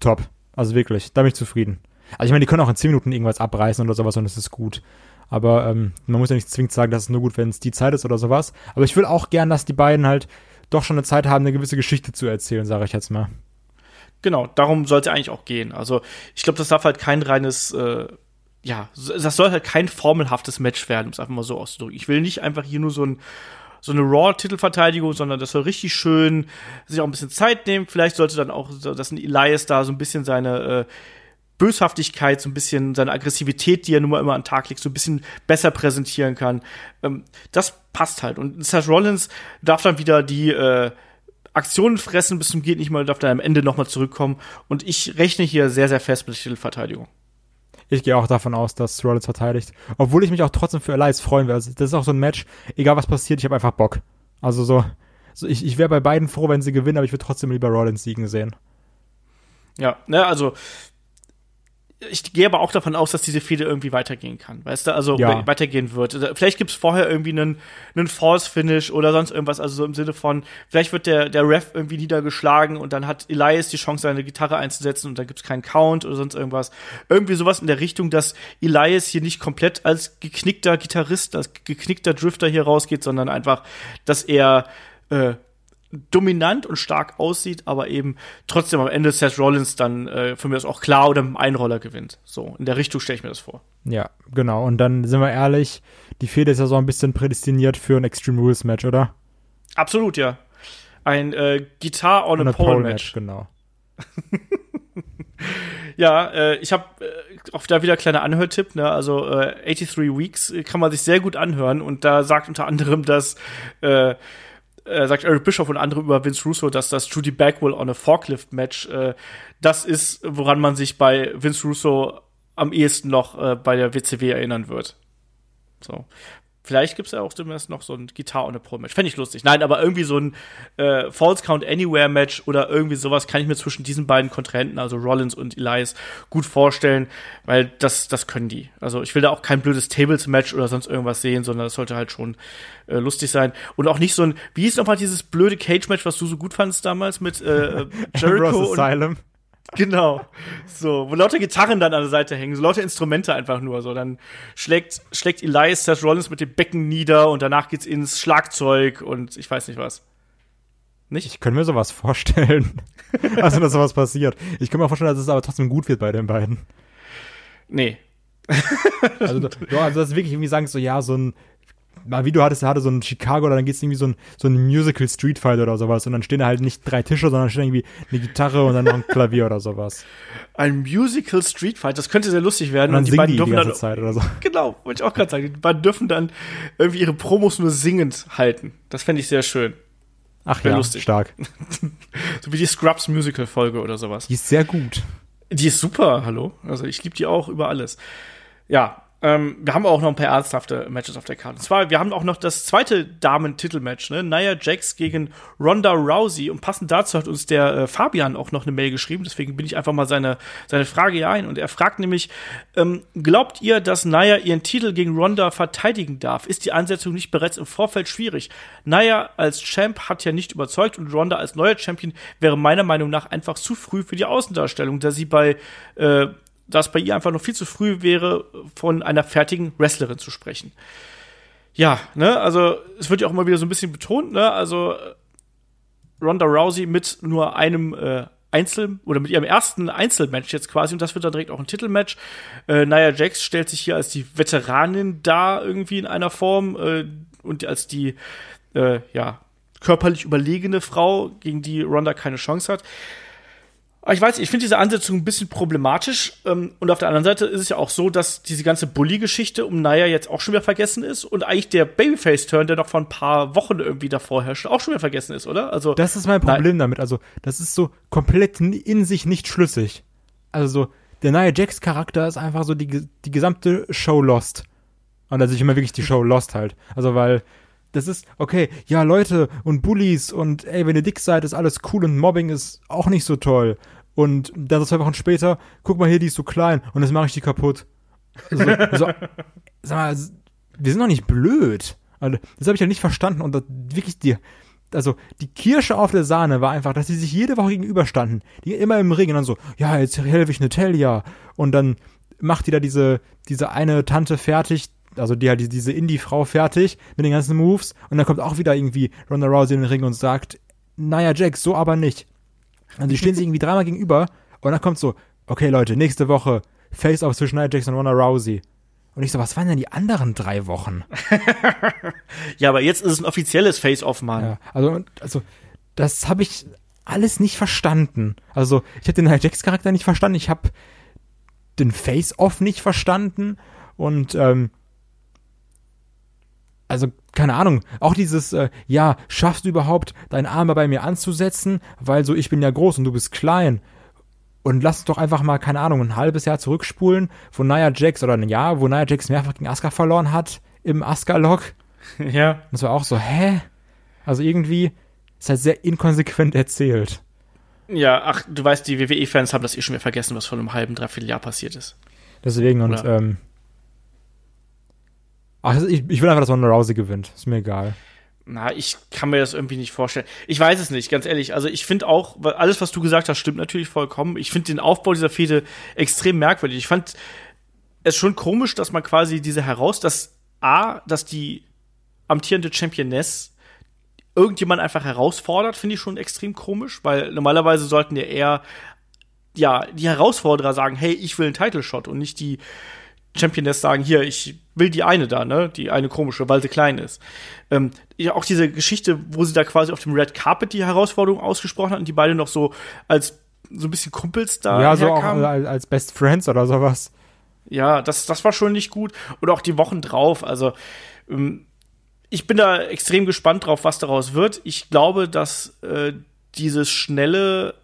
top. Also wirklich, da bin ich zufrieden. Also ich meine, die können auch in 10 Minuten irgendwas abreißen oder sowas und es ist gut. Aber ähm, man muss ja nicht zwingend sagen, dass es nur gut, wenn es die Zeit ist oder sowas. Aber ich will auch gern, dass die beiden halt doch schon eine Zeit haben, eine gewisse Geschichte zu erzählen, sage ich jetzt mal. Genau, darum sollte eigentlich auch gehen. Also ich glaube, das darf halt kein reines, äh, ja, das soll halt kein formelhaftes Match werden, um es einfach mal so auszudrücken. Ich will nicht einfach hier nur so ein so eine Raw-Titelverteidigung, sondern das soll richtig schön sich auch ein bisschen Zeit nehmen. Vielleicht sollte dann auch, dass ein Elias da so ein bisschen seine äh, Böshaftigkeit, so ein bisschen seine Aggressivität, die er nun mal immer an den Tag legt, so ein bisschen besser präsentieren kann. Ähm, das passt halt. Und Seth Rollins darf dann wieder die äh, Aktionen fressen bis zum geht nicht mehr, darf dann am Ende nochmal zurückkommen. Und ich rechne hier sehr, sehr fest mit der Titelverteidigung. Ich gehe auch davon aus, dass Rollins verteidigt. Obwohl ich mich auch trotzdem für Elias freuen werde. Also, das ist auch so ein Match, egal was passiert, ich habe einfach Bock. Also so, so ich, ich wäre bei beiden froh, wenn sie gewinnen, aber ich würde trotzdem lieber Rollins siegen sehen. Ja, ne, also ich gehe aber auch davon aus, dass diese Fehde irgendwie weitergehen kann, weißt du, also Ja. weitergehen wird. Vielleicht gibt's vorher irgendwie einen, einen False-Finish oder sonst irgendwas, also so im Sinne von, vielleicht wird der, der Ref irgendwie niedergeschlagen und dann hat Elias die Chance, seine Gitarre einzusetzen und dann gibt's keinen Count oder sonst irgendwas. Irgendwie sowas in der Richtung, dass Elias hier nicht komplett als geknickter Gitarrist, als geknickter Drifter hier rausgeht, sondern einfach, dass er äh, dominant und stark aussieht, aber eben trotzdem am Ende Seth Rollins dann äh, für mich das auch klar oder mit einem Einroller gewinnt. So, in der Richtung stelle ich mir das vor. Ja, genau. Und dann sind wir ehrlich, die Fehde ist ja so ein bisschen prädestiniert für ein Extreme Rules Match, oder? Absolut, ja. Ein äh, Guitar on a Pole Match. genau. Ja, äh, ich habe äh, auch da wieder kleiner Anhörtipp, ne? Also äh, 83 Weeks äh, kann man sich sehr gut anhören und da sagt unter anderem, dass äh, äh, sagt Eric Bischoff und andere über Vince Russo, dass das Judy Bagwell on a Forklift Match äh, das ist, woran man sich bei Vince Russo am ehesten noch äh, bei der WCW erinnern wird. So. Vielleicht gibt's ja auch zumindest noch so ein Guitar on a Pole Match. Fände ich lustig. Nein, aber irgendwie so ein äh, False Count Anywhere Match oder irgendwie sowas kann ich mir zwischen diesen beiden Kontrahenten, also Rollins und Elias, gut vorstellen, weil das, das können die. Also ich will da auch kein blödes Tables Match oder sonst irgendwas sehen, sondern das sollte halt schon äh, lustig sein. Und auch nicht so ein, wie hieß nochmal dieses blöde Cage Match, was du so gut fandst damals mit äh, Jericho und Asylum. Genau. So, wo lauter Gitarren dann an der Seite hängen, so lauter Instrumente einfach nur. So, dann schlägt, schlägt Elias Seth Rollins mit dem Becken nieder und danach geht's ins Schlagzeug und ich weiß nicht was. Nicht? Ich könnte mir sowas vorstellen. also, dass sowas passiert. Ich kann mir vorstellen, dass es aber trotzdem gut wird bei den beiden. Nee. Also, ja, also das ist wirklich irgendwie sagen, so, ja, so ein, mal wie du hattest, er hatte so ein Chicago, oder dann geht's irgendwie so ein, so ein Musical Street Fight oder sowas. Und dann stehen da halt nicht drei Tische, sondern stehen irgendwie eine Gitarre und dann noch ein Klavier oder sowas. Ein Musical Street Fight, das könnte sehr lustig werden. Und dann die singen beiden die die dürfen ganze dann, Zeit oder so. genau, wollte ich auch gerade sagen, die beiden dürfen dann irgendwie ihre Promos nur singend halten. Das fände ich sehr schön. Ach ja, lustig. stark. So wie die Scrubs Musical Folge oder sowas. Die ist sehr gut. Die ist super, hallo. Also ich liebe die auch über alles. Ja, ähm, wir haben auch noch ein paar ernsthafte Matches auf der Karte. Und zwar, wir haben auch noch das zweite Damen-Titelmatch, ne? Nia Jax gegen Ronda Rousey. Und passend dazu hat uns der äh, Fabian auch noch eine Mail geschrieben. Deswegen bin ich einfach mal seine, seine Frage hier ein. Und er fragt nämlich, ähm, glaubt ihr, dass Nia ihren Titel gegen Ronda verteidigen darf? Ist die Ansetzung nicht bereits im Vorfeld schwierig? Nia als Champ hat ja nicht überzeugt und Ronda als neuer Champion wäre meiner Meinung nach einfach zu früh für die Außendarstellung, da sie bei äh, da es bei ihr einfach noch viel zu früh wäre, von einer fertigen Wrestlerin zu sprechen. Ja, ne, also es wird ja auch immer wieder so ein bisschen betont, ne, also äh, Ronda Rousey mit nur einem äh, Einzel- oder mit ihrem ersten Einzelmatch jetzt quasi und das wird dann direkt auch ein Titelmatch. Äh, Nia Jax stellt sich hier als die Veteranin da irgendwie in einer Form äh, und als die äh, ja körperlich überlegene Frau, gegen die Ronda keine Chance hat. Aber ich weiß, ich finde diese Ansetzung ein bisschen problematisch. Ähm, und auf der anderen Seite ist es ja auch so, dass diese ganze Bully-Geschichte um Naya jetzt auch schon wieder vergessen ist und eigentlich der Babyface-Turn, der noch vor ein paar Wochen irgendwie davor herrscht, auch schon wieder vergessen ist, oder? Also Das ist mein Problem damit. Also, das ist so komplett in sich nicht schlüssig. Also, so, der neue Jax-Charakter ist einfach so die, die gesamte Show lost. Und also ich immer wirklich die Show lost halt. Also, weil das ist, okay, ja, Leute und Bullies und ey, wenn ihr dick seid, ist alles cool und Mobbing ist auch nicht so toll. Und dann so zwei Wochen später, guck mal hier, die ist so klein und das mache ich die kaputt. So, so, sag mal, wir sind doch nicht blöd. Also, das habe ich ja nicht verstanden und das, wirklich die, also die Kirsche auf der Sahne war einfach, dass sie sich jede Woche gegenüberstanden. Die immer im Ring und dann so, ja, jetzt helfe ich Natalia. Und dann macht die da diese, diese eine Tante fertig, also die halt die- diese Indie-Frau fertig mit den ganzen Moves. Und dann kommt auch wieder irgendwie Ronda Rousey in den Ring und sagt, naja, Jack, so aber nicht. Also die stehen sich irgendwie dreimal gegenüber und dann kommt so, okay Leute, nächste Woche Face-Off zwischen Nia Jax und Ronda Rousey. Und ich so, was waren denn die anderen drei Wochen? ja, aber jetzt ist es ein offizielles Face-Off, Mann. Ja, also, also das habe ich alles nicht verstanden. Also, ich habe den Nia Jax Charakter nicht verstanden, ich habe den Face-Off nicht verstanden und ähm, also keine Ahnung, auch dieses, äh, ja, schaffst du überhaupt, deinen Arm bei mir anzusetzen, weil so ich bin ja groß und du bist klein. Und lass doch einfach mal, keine Ahnung, ein halbes Jahr zurückspulen, wo Nia Jax, oder ein Jahr, wo Nia Jax mehrfach gegen Asuka verloren hat, im Asuka-Log. Ja. Das war auch so, hä? Also irgendwie ist halt sehr inkonsequent erzählt. Ja, ach, du weißt, die WWE-Fans haben das eh schon wieder vergessen, was vor einem halben, dreiviertel Jahr passiert ist. Deswegen und, Oder? ähm, ach, ich, ich will einfach, dass Ronda Rousey gewinnt. Ist mir egal. Na, ich kann mir das irgendwie nicht vorstellen. Ich weiß es nicht, ganz ehrlich. Also ich finde auch, alles, was du gesagt hast, stimmt natürlich vollkommen. Ich finde den Aufbau dieser Fehde extrem merkwürdig. Ich fand es schon komisch, dass man quasi diese heraus, dass A, dass die amtierende Championess irgendjemand einfach herausfordert, finde ich schon extrem komisch, weil normalerweise sollten ja eher ja, die Herausforderer sagen, hey, ich will einen Title Shot und nicht die Championess sagen, hier, ich will die eine da, ne, die eine komische, weil sie klein ist. Ähm, ja, auch diese Geschichte, wo sie da quasi auf dem Red Carpet die Herausforderung ausgesprochen hat und die beide noch so als so ein bisschen Kumpels da ja, so auch als Best Friends oder sowas. Ja, das, das war schon nicht gut. Und auch die Wochen drauf. Also, ähm, ich bin da extrem gespannt drauf, was daraus wird. Ich glaube, dass äh, dieses schnelle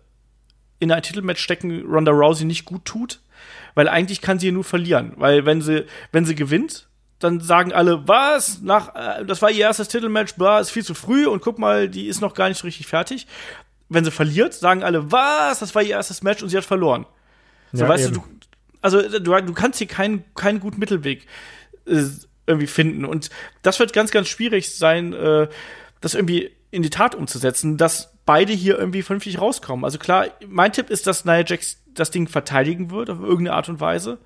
in ein Titelmatch stecken Ronda Rousey nicht gut tut, weil eigentlich kann sie nur verlieren. Weil wenn sie, wenn sie gewinnt, dann sagen alle, was? Nach, äh, das war ihr erstes Titelmatch, bla, ist viel zu früh und guck mal, die ist noch gar nicht so richtig fertig. Wenn sie verliert, sagen alle, was? Das war ihr erstes Match und sie hat verloren. So, Ja, weißt eben. du, du, also du, du kannst hier keinen, keinen guten Mittelweg äh, irgendwie finden. Und das wird ganz, ganz schwierig sein, äh, das irgendwie in die Tat umzusetzen, dass beide hier irgendwie vernünftig rauskommen. Also klar, mein Tipp ist, dass Nia Jax das Ding verteidigen wird, auf irgendeine Art und Weise.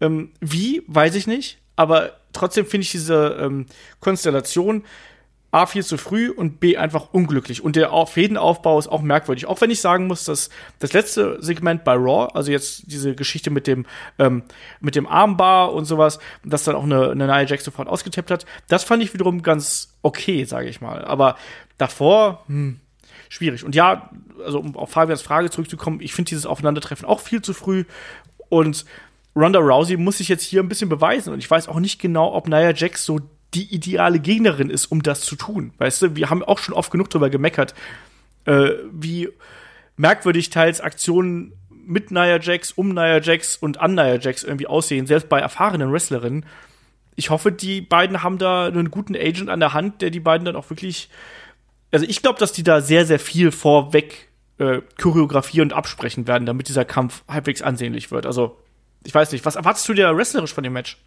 Ähm, wie, weiß ich nicht. Aber trotzdem finde ich diese ähm, Konstellation A viel zu früh und B einfach unglücklich. Und der Auf- Fädenaufbau ist auch merkwürdig. Auch wenn ich sagen muss, dass das letzte Segment bei Raw, also jetzt diese Geschichte mit dem, ähm, mit dem Armbar und sowas, das dann auch eine, eine Nia Jax sofort ausgetippt hat, das fand ich wiederum ganz okay, sage ich mal. Aber davor, hm, schwierig. Und ja, also um auf Fabians Frage zurückzukommen, ich finde dieses Aufeinandertreffen auch viel zu früh. Und Ronda Rousey muss sich jetzt hier ein bisschen beweisen. Und ich weiß auch nicht genau, ob Nia Jax so die ideale Gegnerin ist, um das zu tun. Weißt du, wir haben auch schon oft genug drüber gemeckert, äh, wie merkwürdig teils Aktionen mit Nia Jax, um Nia Jax und an Nia Jax irgendwie aussehen, selbst bei erfahrenen Wrestlerinnen. Ich hoffe, die beiden haben da einen guten Agent an der Hand, der die beiden dann auch wirklich. Also ich glaube, dass die da sehr, sehr viel vorweg äh, choreografieren und absprechen werden, damit dieser Kampf halbwegs ansehnlich wird. Also, ich weiß nicht, was erwartest du dir wrestlerisch von dem Match?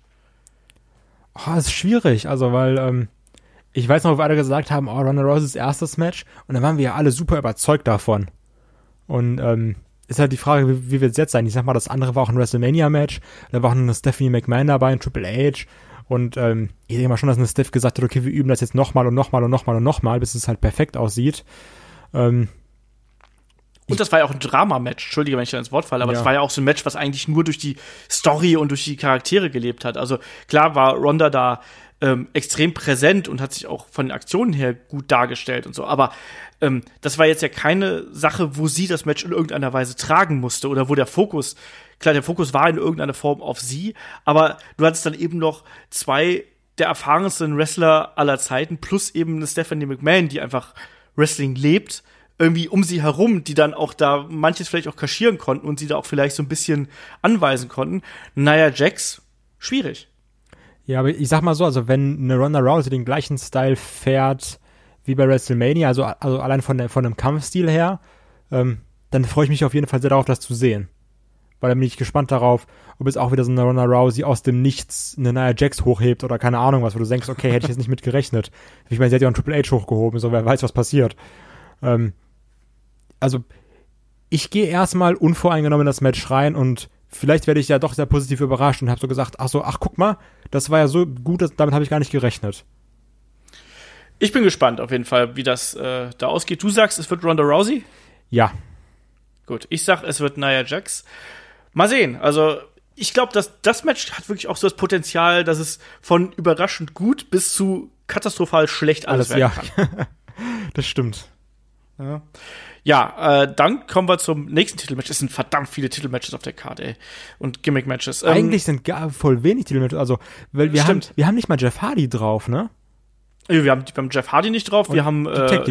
Oh, das ist schwierig, also weil ähm, ich weiß noch, wo wir alle gesagt haben, oh, Ronda Rouseys erstes Match und dann waren wir ja alle super überzeugt davon. Und ähm, ist halt die Frage, wie, wie wird es jetzt sein? Ich sag mal, das andere war auch ein WrestleMania-Match, da war auch eine Stephanie McMahon dabei, ein Triple H und ähm, ich denke mal schon, dass eine Steph gesagt hat, okay, wir üben das jetzt nochmal und nochmal und nochmal und nochmal, bis es halt perfekt aussieht. Ähm, Und das war ja auch ein Drama-Match. Entschuldige, wenn ich da ins Wort falle, aber Ja. das war ja auch so ein Match, was eigentlich nur durch die Story und durch die Charaktere gelebt hat. Also klar war Ronda da ähm, extrem präsent und hat sich auch von den Aktionen her gut dargestellt und so. Aber ähm, das war jetzt ja keine Sache, wo sie das Match in irgendeiner Weise tragen musste oder wo der Fokus, klar, der Fokus war in irgendeiner Form auf sie, aber du hattest dann eben noch zwei der erfahrensten Wrestler aller Zeiten plus eben eine Stephanie McMahon, die einfach Wrestling lebt, irgendwie um sie herum, die dann auch da manches vielleicht auch kaschieren konnten und sie da auch vielleicht so ein bisschen anweisen konnten. Naja, Jax, schwierig. Ja, aber ich sag mal so, also wenn eine Ronda Rousey den gleichen Style fährt wie bei WrestleMania, also, also allein von, der, von dem Kampfstil her, ähm, dann freue ich mich auf jeden Fall sehr darauf, das zu sehen. Weil dann bin ich gespannt darauf, ob es auch wieder so eine Ronda Rousey aus dem Nichts eine Nia Jax hochhebt oder keine Ahnung was, wo du denkst, okay, hätte ich jetzt nicht mit gerechnet. Ich meine, sie hat ja einen Triple H hochgehoben, so wer weiß, was passiert. Ähm, also, ich gehe erstmal unvoreingenommen in das Match rein und vielleicht werde ich ja doch sehr positiv überrascht und habe so gesagt, ach so, ach guck mal, das war ja so gut, das, damit habe ich gar nicht gerechnet. Ich bin gespannt auf jeden Fall, wie das äh, da ausgeht. Du sagst, es wird Ronda Rousey? Ja, Gut, ich sag, es wird Nia Jax. Mal sehen. Also, ich glaube, dass das Match hat wirklich auch so das Potenzial, dass es von überraschend gut bis zu katastrophal schlecht alles, alles werden ja. kann. das stimmt. Ja, ja äh, dann kommen wir zum nächsten Titelmatch. Es sind verdammt viele Titelmatches auf der Karte ey. und Gimmick-Matches. Ähm, Eigentlich sind gar voll wenig Titelmatches. Also, weil wir haben, wir haben nicht mal Jeff Hardy drauf, ne? Wir haben, wir haben Jeff Hardy nicht drauf. Und wir haben äh, Tag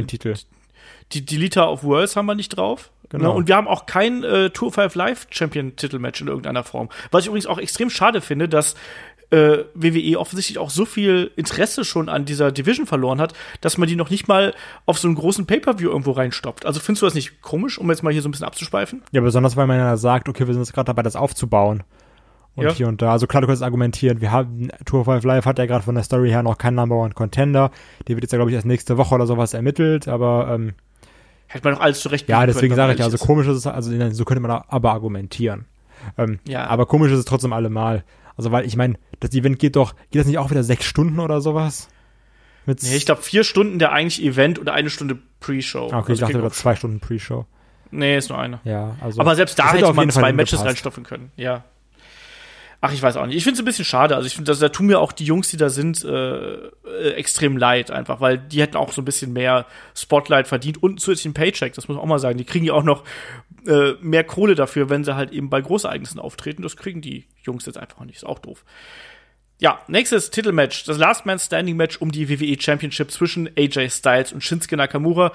Titel. Die Deleter of Worlds haben wir nicht drauf. Genau. Ne? Und wir haben auch kein äh, Tour 5 Live Champion Titelmatch in irgendeiner Form. Was ich übrigens auch extrem schade finde, dass äh, WWE offensichtlich auch so viel Interesse schon an dieser Division verloren hat, dass man die noch nicht mal auf so einen großen Pay-Per-View irgendwo reinstoppt. Also findest du das nicht komisch, um jetzt mal hier so ein bisschen abzuschweifen? Ja, besonders weil man ja sagt, okay, wir sind jetzt gerade dabei, das aufzubauen. Und ja. hier und da. Also klar, du kannst argumentieren, wir haben, Tour 5 Live hat ja gerade von der Story her noch keinen Number One Contender. Der wird jetzt ja, glaube ich, erst nächste Woche oder sowas ermittelt, aber ähm, Hätte man doch alles zurecht Ja, deswegen sage ich ja, also komisch ist es, also so könnte man aber argumentieren. Ähm, ja. Aber komisch ist es trotzdem allemal. Also, weil ich meine, das Event geht doch, geht das nicht auch wieder sechs Stunden oder sowas? Mit nee, ich glaube vier Stunden der eigentlich Event oder eine Stunde Pre-Show. Okay, also ich dachte zwei Stunden Pre-Show. Nee, ist nur eine. Ja, also. Aber selbst da hätte man zwei Matches reinstopfen können, ja. Ach, ich weiß auch nicht. Ich finde es ein bisschen schade. Also ich finde, da tun mir auch die Jungs, die da sind, äh, äh, extrem leid einfach, weil die hätten auch so ein bisschen mehr Spotlight verdient und zusätzlichen Paycheck. Das muss man auch mal sagen. Die kriegen ja auch noch äh, mehr Kohle dafür, wenn sie halt eben bei Großereignissen auftreten. Das kriegen die Jungs jetzt einfach nicht. Ist auch doof. Ja, nächstes Titelmatch. Das Last Man Standing Match um die WWE Championship zwischen AJ Styles und Shinsuke Nakamura.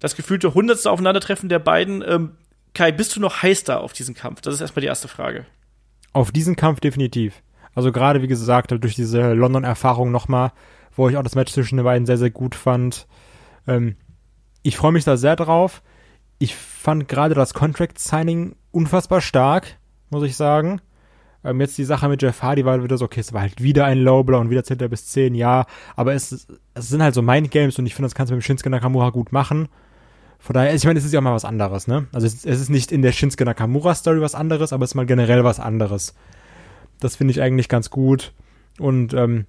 Das gefühlte hundertste Aufeinandertreffen der beiden. Ähm, Kai, bist du noch heiß da auf diesen Kampf? Das ist erstmal die erste Frage. Auf diesen Kampf definitiv. Also gerade, wie gesagt, durch diese London-Erfahrung nochmal, wo ich auch das Match zwischen den beiden sehr, sehr gut fand. Ähm, ich freue mich da sehr drauf. Ich fand gerade das Contract-Signing unfassbar stark, muss ich sagen. Ähm, jetzt die Sache mit Jeff Hardy war wieder so, okay, es war halt wieder ein Lowblow und wieder zählt er bis 10, ja. Aber es, es sind halt so Mindgames und ich finde, das kannst du mit Shinsuke Nakamura gut machen. Von daher, ich meine, es ist ja auch mal was anderes, ne? Also es, es ist nicht in der Shinsuke Nakamura Story was anderes, aber es ist mal generell was anderes. Das finde ich eigentlich ganz gut. Und ähm,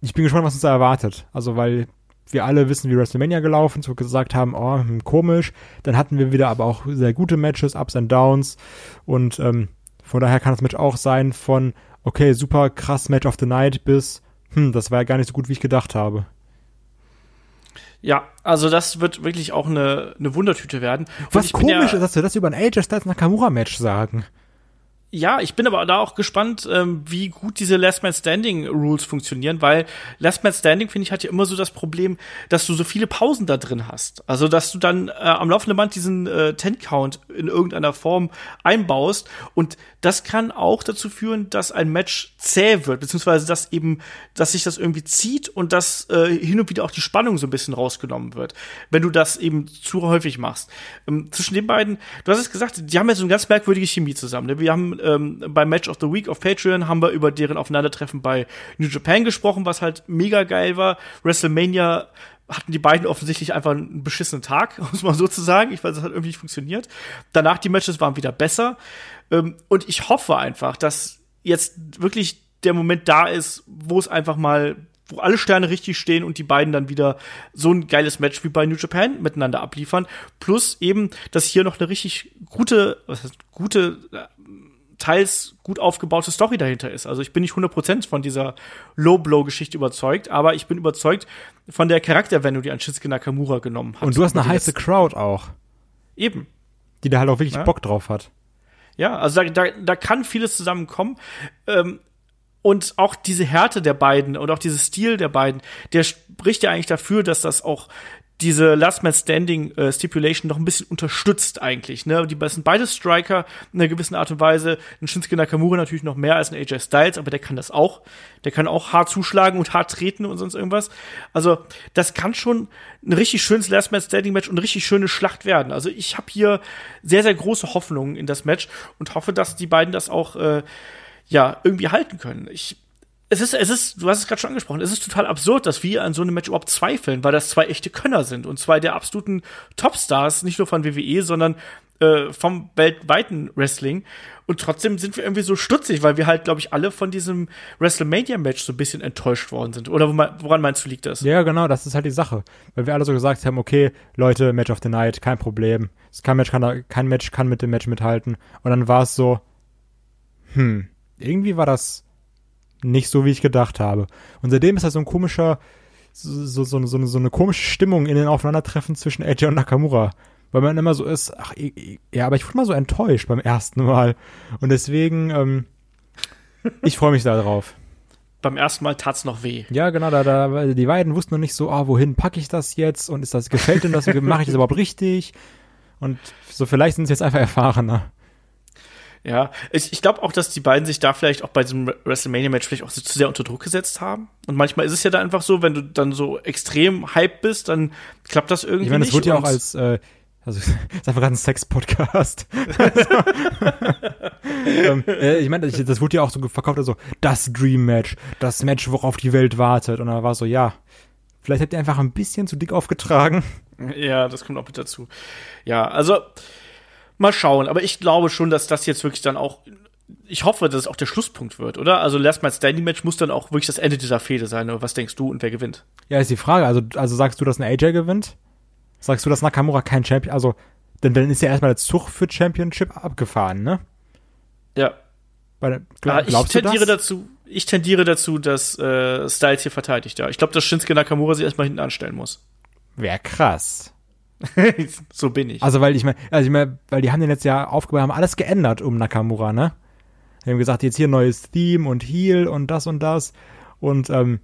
ich bin gespannt, was uns da erwartet. Also, weil wir alle wissen, wie WrestleMania gelaufen, so gesagt haben, oh, hm, komisch. Dann hatten wir wieder aber auch sehr gute Matches, Ups and Downs. Und ähm, von daher kann das Match auch sein von, okay, super krass Match of the Night bis, hm, das war ja gar nicht so gut, wie ich gedacht habe. Ja, also das wird wirklich auch eine, eine Wundertüte werden. Und Was komisch ja, ist, dass wir das über ein AJ Styles Nakamura Match sagen ja, ich bin aber da auch gespannt, ähm, wie gut diese Last Man Standing Rules funktionieren, weil Last Man Standing, finde ich, hat ja immer so das Problem, dass du so viele Pausen da drin hast. Also, dass du dann äh, am laufenden Band diesen äh, Ten-Count in irgendeiner Form einbaust und das kann auch dazu führen, dass ein Match zäh wird, beziehungsweise dass eben, dass sich das irgendwie zieht und dass äh, hin und wieder auch die Spannung so ein bisschen rausgenommen wird, wenn du das eben zu häufig machst. Ähm, zwischen den beiden, du hast es gesagt, die haben ja so eine ganz merkwürdige Chemie zusammen. Ne? Wir haben ähm, beim Match of the Week auf Patreon haben wir über deren Aufeinandertreffen bei New Japan gesprochen, was halt mega geil war. WrestleMania hatten die beiden offensichtlich einfach einen beschissenen Tag, muss man so zu sagen. Ich weiß, es hat irgendwie nicht funktioniert. Danach die Matches waren wieder besser. Ähm, und ich hoffe einfach, dass jetzt wirklich der Moment da ist, wo es einfach mal wo alle Sterne richtig stehen und die beiden dann wieder so ein geiles Match wie bei New Japan miteinander abliefern. Plus eben, dass hier noch eine richtig gute, was heißt, gute teils gut aufgebaute Story dahinter ist. Also ich bin nicht 100% von dieser Low-Blow-Geschichte überzeugt, aber ich bin überzeugt von der Charakterwendung, die an Shinsuke Nakamura genommen hat. Und du hast eine heiße Crowd auch. Eben. Die da halt auch wirklich ja? Bock drauf hat. Ja, also da, da, da kann vieles zusammenkommen. Ähm, und auch diese Härte der beiden und auch dieses Stil der beiden, der spricht ja eigentlich dafür, dass das auch diese Last Man Standing äh, Stipulation noch ein bisschen unterstützt eigentlich. Ne? Die sind beide Striker in einer gewissen Art und Weise. Ein Shinsuke Nakamura natürlich noch mehr als ein AJ Styles, aber der kann das auch. Der kann auch hart zuschlagen und hart treten und sonst irgendwas. Also das kann schon ein richtig schönes Last Man Standing Match und richtig schöne Schlacht werden. Also ich habe hier sehr sehr große Hoffnungen in das Match und hoffe, dass die beiden das auch äh, ja irgendwie halten können. Ich es ist, es ist, du hast es gerade schon angesprochen, es ist total absurd, dass wir an so einem Match überhaupt zweifeln, weil das zwei echte Könner sind und zwei der absoluten Topstars, nicht nur von WWE, sondern äh, vom weltweiten Wrestling. Und trotzdem sind wir irgendwie so stutzig, weil wir halt, glaube ich, alle von diesem WrestleMania-Match so ein bisschen enttäuscht worden sind. Oder woran meinst du, liegt das? Ja, genau, das ist halt die Sache. Weil wir alle so gesagt haben, okay, Leute, Match of the Night, kein Problem. Kein Match kann, kein Match kann mit dem Match mithalten. Und dann war es so, hm, irgendwie war das nicht so, wie ich gedacht habe. Und seitdem ist da so ein komischer, so, so, so, so eine komische Stimmung in den Aufeinandertreffen zwischen AJ und Nakamura. Weil man immer so ist, ach, ja, aber ich wurde mal so enttäuscht beim ersten Mal. Und deswegen, ähm, ich freue mich da drauf. Beim ersten Mal tat's noch weh. Ja, genau, da, da, die beiden wussten noch nicht so, ah, wohin packe ich das jetzt und ist das, gefällt denn das, mache ich das überhaupt richtig? Und so vielleicht sind sie jetzt einfach erfahrener. Ja, ich, ich glaube auch, dass die beiden sich da vielleicht auch bei diesem WrestleMania-Match vielleicht auch so zu sehr unter Druck gesetzt haben. Und manchmal ist es ja da einfach so, wenn du dann so extrem hype bist, dann klappt das irgendwie nicht. Ich meine, das wurde ja auch als, äh, also ist einfach gerade ein Sex-Podcast. also, ähm, äh, ich meine, das, das wurde ja auch so verkauft, also das Dream-Match, das Match, worauf die Welt wartet. Und da war so, ja, vielleicht habt ihr einfach ein bisschen zu dick aufgetragen. Ja, das kommt auch mit dazu. Ja, also Mal schauen, aber ich glaube schon, dass das jetzt wirklich dann auch ich hoffe, dass es auch der Schlusspunkt wird, oder? Also Last Man Standing Match muss dann auch wirklich das Ende dieser Fehde sein, oder was denkst du und wer gewinnt? Ja, ist die Frage. Also, also sagst du, dass ein AJ gewinnt? Sagst du, dass Nakamura kein Champion, also, denn dann ist ja erstmal der Zug für Championship abgefahren, ne? Ja. Bei, glaub, ich tendiere dazu, ich tendiere dazu, dass äh, Styles hier verteidigt, ja. Ich glaube, dass Shinsuke Nakamura sich erstmal hinten anstellen muss. Wäre krass. so bin ich. Also, weil ich meine, also ich meine, weil die haben den jetzt ja aufgebaut, haben alles geändert um Nakamura, ne? Die haben gesagt, jetzt hier neues Theme und Heal und das und das. Und, ähm,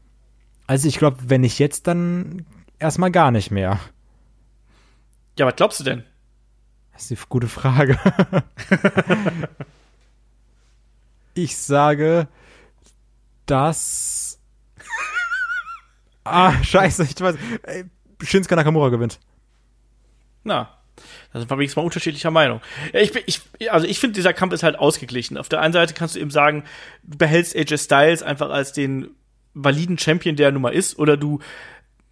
also ich glaube, wenn nicht jetzt, dann erstmal gar nicht mehr. Ja, was glaubst du denn? Das ist eine gute Frage. ich sage, dass. ah, scheiße, ich weiß. Shinsuke Nakamura gewinnt. Na, da sind wir wenigstens mal unterschiedlicher Meinung. Ich, ich, also ich finde, dieser Kampf ist halt ausgeglichen. Auf der einen Seite kannst du eben sagen, du behältst AJ Styles einfach als den validen Champion, der er nun mal ist, oder du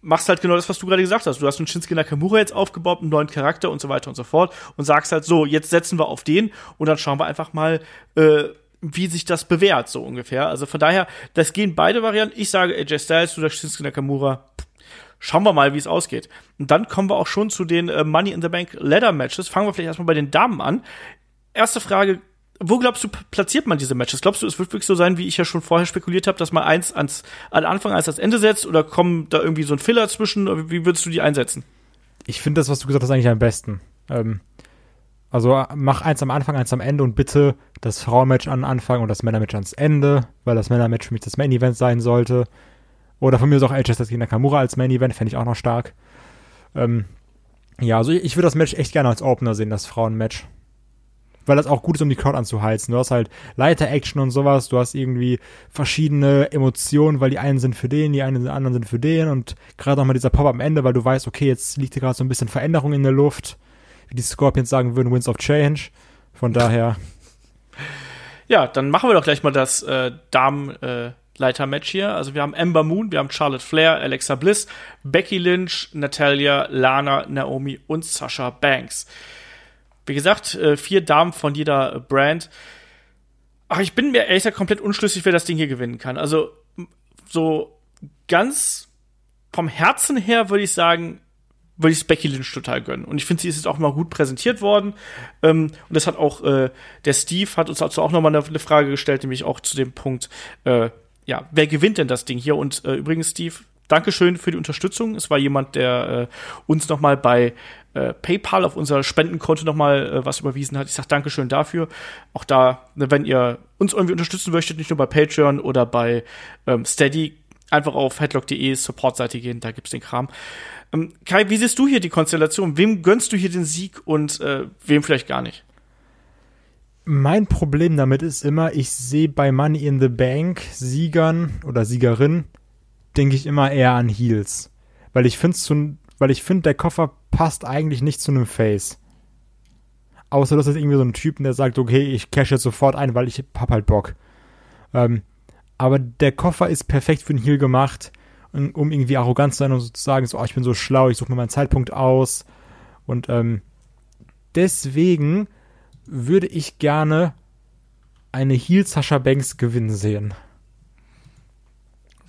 machst halt genau das, was du gerade gesagt hast. Du hast einen Shinsuke Nakamura jetzt aufgebaut, einen neuen Charakter und so weiter und so fort und sagst halt so, jetzt setzen wir auf den und dann schauen wir einfach mal, äh, wie sich das bewährt, so ungefähr. Also von daher, das gehen beide Varianten. Ich sage AJ Styles, du sagst Shinsuke Nakamura, schauen wir mal, wie es ausgeht. Und dann kommen wir auch schon zu den äh, Money in the Bank Ladder Matches. Fangen wir vielleicht erstmal bei den Damen an. Erste Frage, wo glaubst du, platziert man diese Matches? Glaubst du, es wird wirklich so sein, wie ich ja schon vorher spekuliert habe, dass man eins ans an Anfang, eins ans Ende setzt oder kommt da irgendwie so ein Filler zwischen? Wie würdest du die einsetzen? Ich finde das, was du gesagt hast, eigentlich am besten. Ähm, also mach eins am Anfang, eins am Ende und bitte das Frauenmatch an Anfang und das Männermatch ans Ende, weil das Männermatch für mich das Main Event sein sollte. Oder von mir ist auch El gegen Nakamura als Main Event, fände ich auch noch stark. Ähm, ja, also ich, ich würde das Match echt gerne als Opener sehen, das Frauenmatch. Weil das auch gut ist, um die Crowd anzuheizen. Du hast halt Leiter-Action und sowas, du hast irgendwie verschiedene Emotionen, weil die einen sind für den, die einen, die anderen sind für den und gerade nochmal dieser Pop am Ende, weil du weißt, okay, jetzt liegt hier gerade so ein bisschen Veränderung in der Luft. Wie die Scorpions sagen würden, Winds of Change. Von daher. Ja, dann machen wir doch gleich mal das äh, Damen, äh, Leiter-Match hier. Also wir haben Ember Moon, wir haben Charlotte Flair, Alexa Bliss, Becky Lynch, Natalia, Lana, Naomi und Sasha Banks. Wie gesagt, äh, vier Damen von jeder Brand. Ach, ich bin mir ehrlich gesagt komplett unschlüssig, wer das Ding hier gewinnen kann. Also so ganz vom Herzen her würde ich sagen, würde ich Becky Lynch total gönnen. Und ich finde, sie ist jetzt auch mal gut präsentiert worden. Ähm, und das hat auch äh, der Steve hat uns dazu auch noch mal eine, eine, Frage gestellt, nämlich auch zu dem Punkt, äh, ja, wer gewinnt denn das Ding hier? Und äh, übrigens, Steve, Dankeschön für die Unterstützung. Es war jemand, der äh, uns noch mal bei äh, PayPal auf unser Spendenkonto noch mal äh, was überwiesen hat. Ich sage Dankeschön dafür. Auch da, ne, wenn ihr uns irgendwie unterstützen möchtet, nicht nur bei Patreon oder bei ähm, Steady, einfach auf headlock.de Supportseite gehen, da gibt's den Kram. Ähm, Kai, wie siehst du hier die Konstellation? Wem gönnst du hier den Sieg und äh, wem vielleicht gar nicht? Mein Problem damit ist immer, ich sehe bei Money in the Bank Siegern oder Siegerin, denke ich immer eher an Heels. Weil ich finde, weil ich finde, der Koffer passt eigentlich nicht zu einem Face. Außer das ist irgendwie so ein Typen, der sagt, okay, ich cash jetzt sofort ein, weil ich hab halt Bock. Ähm, aber der Koffer ist perfekt für einen Heal gemacht, um irgendwie arrogant zu sein und so zu sagen, so, oh, ich bin so schlau, ich suche mir meinen Zeitpunkt aus. Und ähm, deswegen würde ich gerne eine Heel Sascha Banks gewinnen sehen.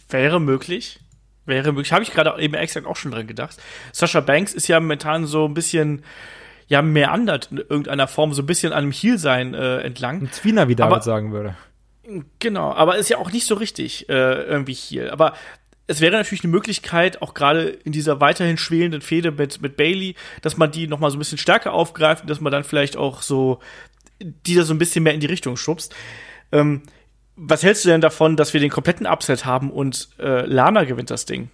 Wäre möglich. Wäre möglich. Habe ich gerade eben exakt auch schon dran gedacht. Sascha Banks ist ja momentan so ein bisschen, ja, meandert in irgendeiner Form, so ein bisschen an dem Heel-Sein äh, entlang. Ein Zwiener, wie David Aber- sagen würde. Genau, aber ist ja auch nicht so richtig äh, irgendwie Heel. Aber es wäre natürlich eine Möglichkeit, auch gerade in dieser weiterhin schwelenden Fehde mit, mit Bailey, dass man die noch mal so ein bisschen stärker aufgreift und dass man dann vielleicht auch so die da so ein bisschen mehr in die Richtung schubst. Ähm, was hältst du denn davon, dass wir den kompletten Upset haben und äh, Lana gewinnt das Ding?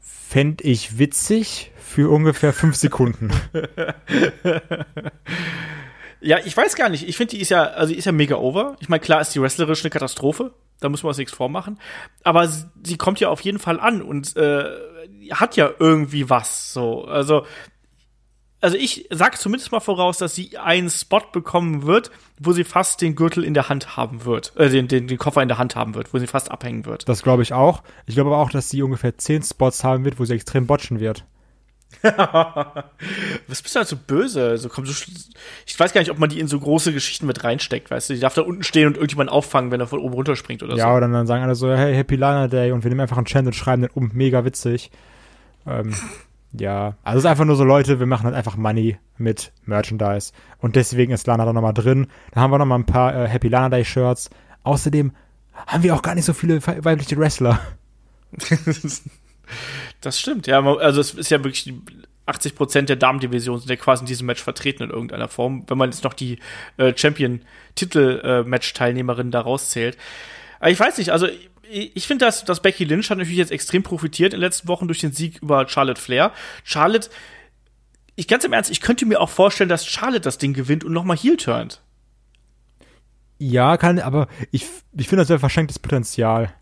Fänd ich witzig für ungefähr fünf Sekunden. Ja, ich weiß gar nicht. Ich finde, die ist ja, also die ist ja mega over. Ich meine, klar ist die wrestlerisch eine Katastrophe. Da muss man uns nichts vormachen. Aber sie, sie kommt ja auf jeden Fall an und äh, hat ja irgendwie was. So, also also ich sag zumindest mal voraus, dass sie einen Spot bekommen wird, wo sie fast den Gürtel in der Hand haben wird, äh, den, den, den Koffer in der Hand haben wird, wo sie fast abhängen wird. Das glaube ich auch. Ich glaube aber auch, dass sie ungefähr zehn Spots haben wird, wo sie extrem botchen wird. Was bist du halt so böse? So, komm, so, ich weiß gar nicht, ob man die in so große Geschichten mit reinsteckt, weißt du? Die darf da unten stehen und irgendjemand auffangen, wenn er von oben runterspringt oder Ja, so. oder dann sagen alle so, hey, Happy Lana Day und wir nehmen einfach einen Chant und schreiben den um, mega witzig. Ähm, ja, also es ist einfach nur so, Leute, wir machen halt einfach Money mit Merchandise und deswegen ist Lana da nochmal drin. Da haben wir nochmal ein paar äh, Happy Lana Day Shirts. Außerdem haben wir auch gar nicht so viele we- weibliche Wrestler. Das stimmt, ja. Also es ist ja wirklich die 80 Prozent der Damendivision sind ja quasi in diesem Match vertreten in irgendeiner Form, wenn man jetzt noch die äh, Champion-Titel-Match-Teilnehmerin da rauszählt. Aber ich weiß nicht, also ich, ich finde, dass, dass Becky Lynch hat natürlich jetzt extrem profitiert in den letzten Wochen durch den Sieg über Charlotte Flair. Charlotte, ich ganz im Ernst, ich könnte mir auch vorstellen, dass Charlotte das Ding gewinnt und nochmal heel turnt. Ja, kann, aber ich, ich finde, das wäre verschenktes Potenzial.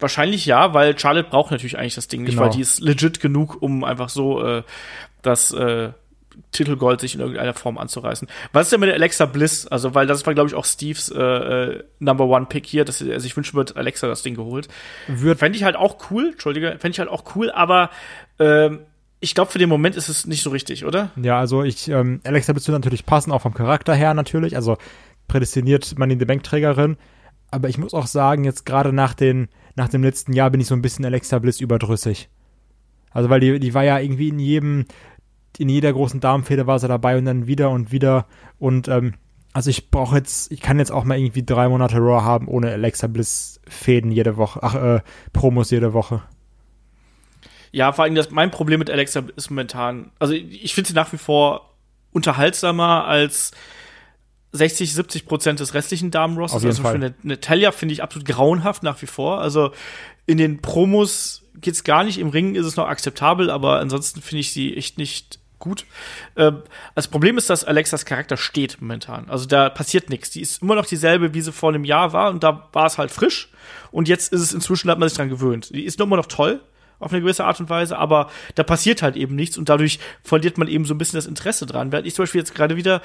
Wahrscheinlich ja, weil Charlotte braucht natürlich eigentlich das Ding nicht, Genau. weil die ist legit genug, um einfach so äh, das äh, Titelgold sich in irgendeiner Form anzureißen. Was ist denn mit Alexa Bliss? Also, weil das war, glaube ich, auch Steves äh, äh, Number One Pick hier, dass er sich wünschen wird, Alexa das Ding geholt. Wird Fände ich halt auch cool, Entschuldige, fände ich halt auch cool, aber ähm, ich glaube, für den Moment ist es nicht so richtig, oder? Ja, also ich, ähm, Alexa Bliss wird natürlich passen, auch vom Charakter her natürlich, also prädestiniert man in die Bankträgerin. Aber ich muss auch sagen, jetzt gerade nach, den, nach dem letzten Jahr bin ich so ein bisschen Alexa Bliss überdrüssig. Also weil die, die war ja irgendwie in jedem, in jeder großen Damenfehde war sie dabei und dann wieder und wieder. Und ähm, also ich brauche jetzt, ich kann jetzt auch mal irgendwie drei Monate Raw haben ohne Alexa Bliss Fäden jede Woche, ach, äh, Promos jede Woche. Ja, vor allem das, mein Problem mit Alexa ist momentan, also ich finde sie nach wie vor unterhaltsamer als 60, 70 Prozent des restlichen Damenrosters. Jeden also Fall. für eine, eine Talia finde ich absolut grauenhaft nach wie vor. Also in den Promos geht's gar nicht, im Ring ist es noch akzeptabel, aber ansonsten finde ich sie echt nicht gut. Ähm, das Problem ist, dass Alexas Charakter steht momentan. Also da passiert nichts. Die ist immer noch dieselbe, wie sie vor einem Jahr war und da war es halt frisch. Und jetzt ist es inzwischen, hat man sich dran gewöhnt. Die ist nur immer noch toll auf eine gewisse Art und Weise, aber da passiert halt eben nichts und dadurch verliert man eben so ein bisschen das Interesse dran. Während ich zum Beispiel jetzt gerade wieder,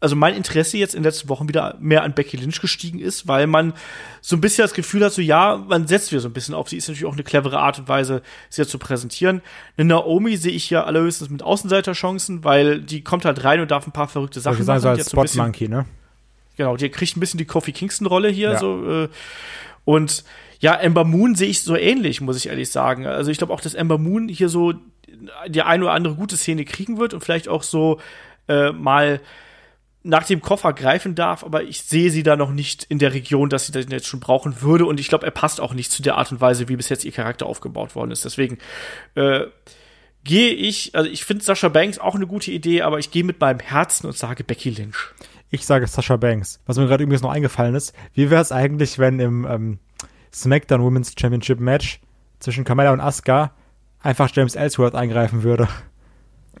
also mein Interesse jetzt in den letzten Wochen wieder mehr an Becky Lynch gestiegen ist, weil man so ein bisschen das Gefühl hat, so ja, man setzt wieder so ein bisschen auf. Sie ist natürlich auch eine clevere Art und Weise, sie zu präsentieren. Eine Naomi sehe ich ja allerhöchstens mit Außenseiterchancen, weil die kommt halt rein und darf ein paar verrückte Sachen sagen, machen. Als so ein bisschen- Spot Monkey, ne? Genau, die kriegt ein bisschen die Kofi Kingston-Rolle hier. Ja. So, äh, und ja, Ember Moon sehe ich so ähnlich, muss ich ehrlich sagen. Also ich glaube auch, dass Ember Moon hier so die eine oder andere gute Szene kriegen wird und vielleicht auch so äh, mal nach dem Koffer greifen darf, aber ich sehe sie da noch nicht in der Region, dass sie das jetzt schon brauchen würde und ich glaube, er passt auch nicht zu der Art und Weise, wie bis jetzt ihr Charakter aufgebaut worden ist. Deswegen äh, gehe ich, also ich finde Sascha Banks auch eine gute Idee, aber ich gehe mit meinem Herzen und sage Becky Lynch. Ich sage Sasha Banks. Was mir gerade übrigens noch eingefallen ist, wie wäre es eigentlich, wenn im ähm, SmackDown Women's Championship Match zwischen Carmella und Asuka einfach James Ellsworth eingreifen würde?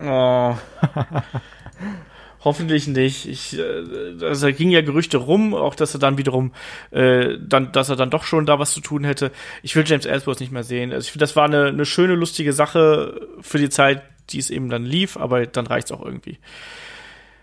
Oh. Hoffentlich nicht. Ich, äh, also da ging ja Gerüchte rum, auch dass er dann wiederum, äh, dann, dass er dann doch schon da was zu tun hätte. Ich will James Ellsworth nicht mehr sehen. Also ich finde, das war eine, eine schöne, lustige Sache für die Zeit, die es eben dann lief, aber dann reicht's auch irgendwie.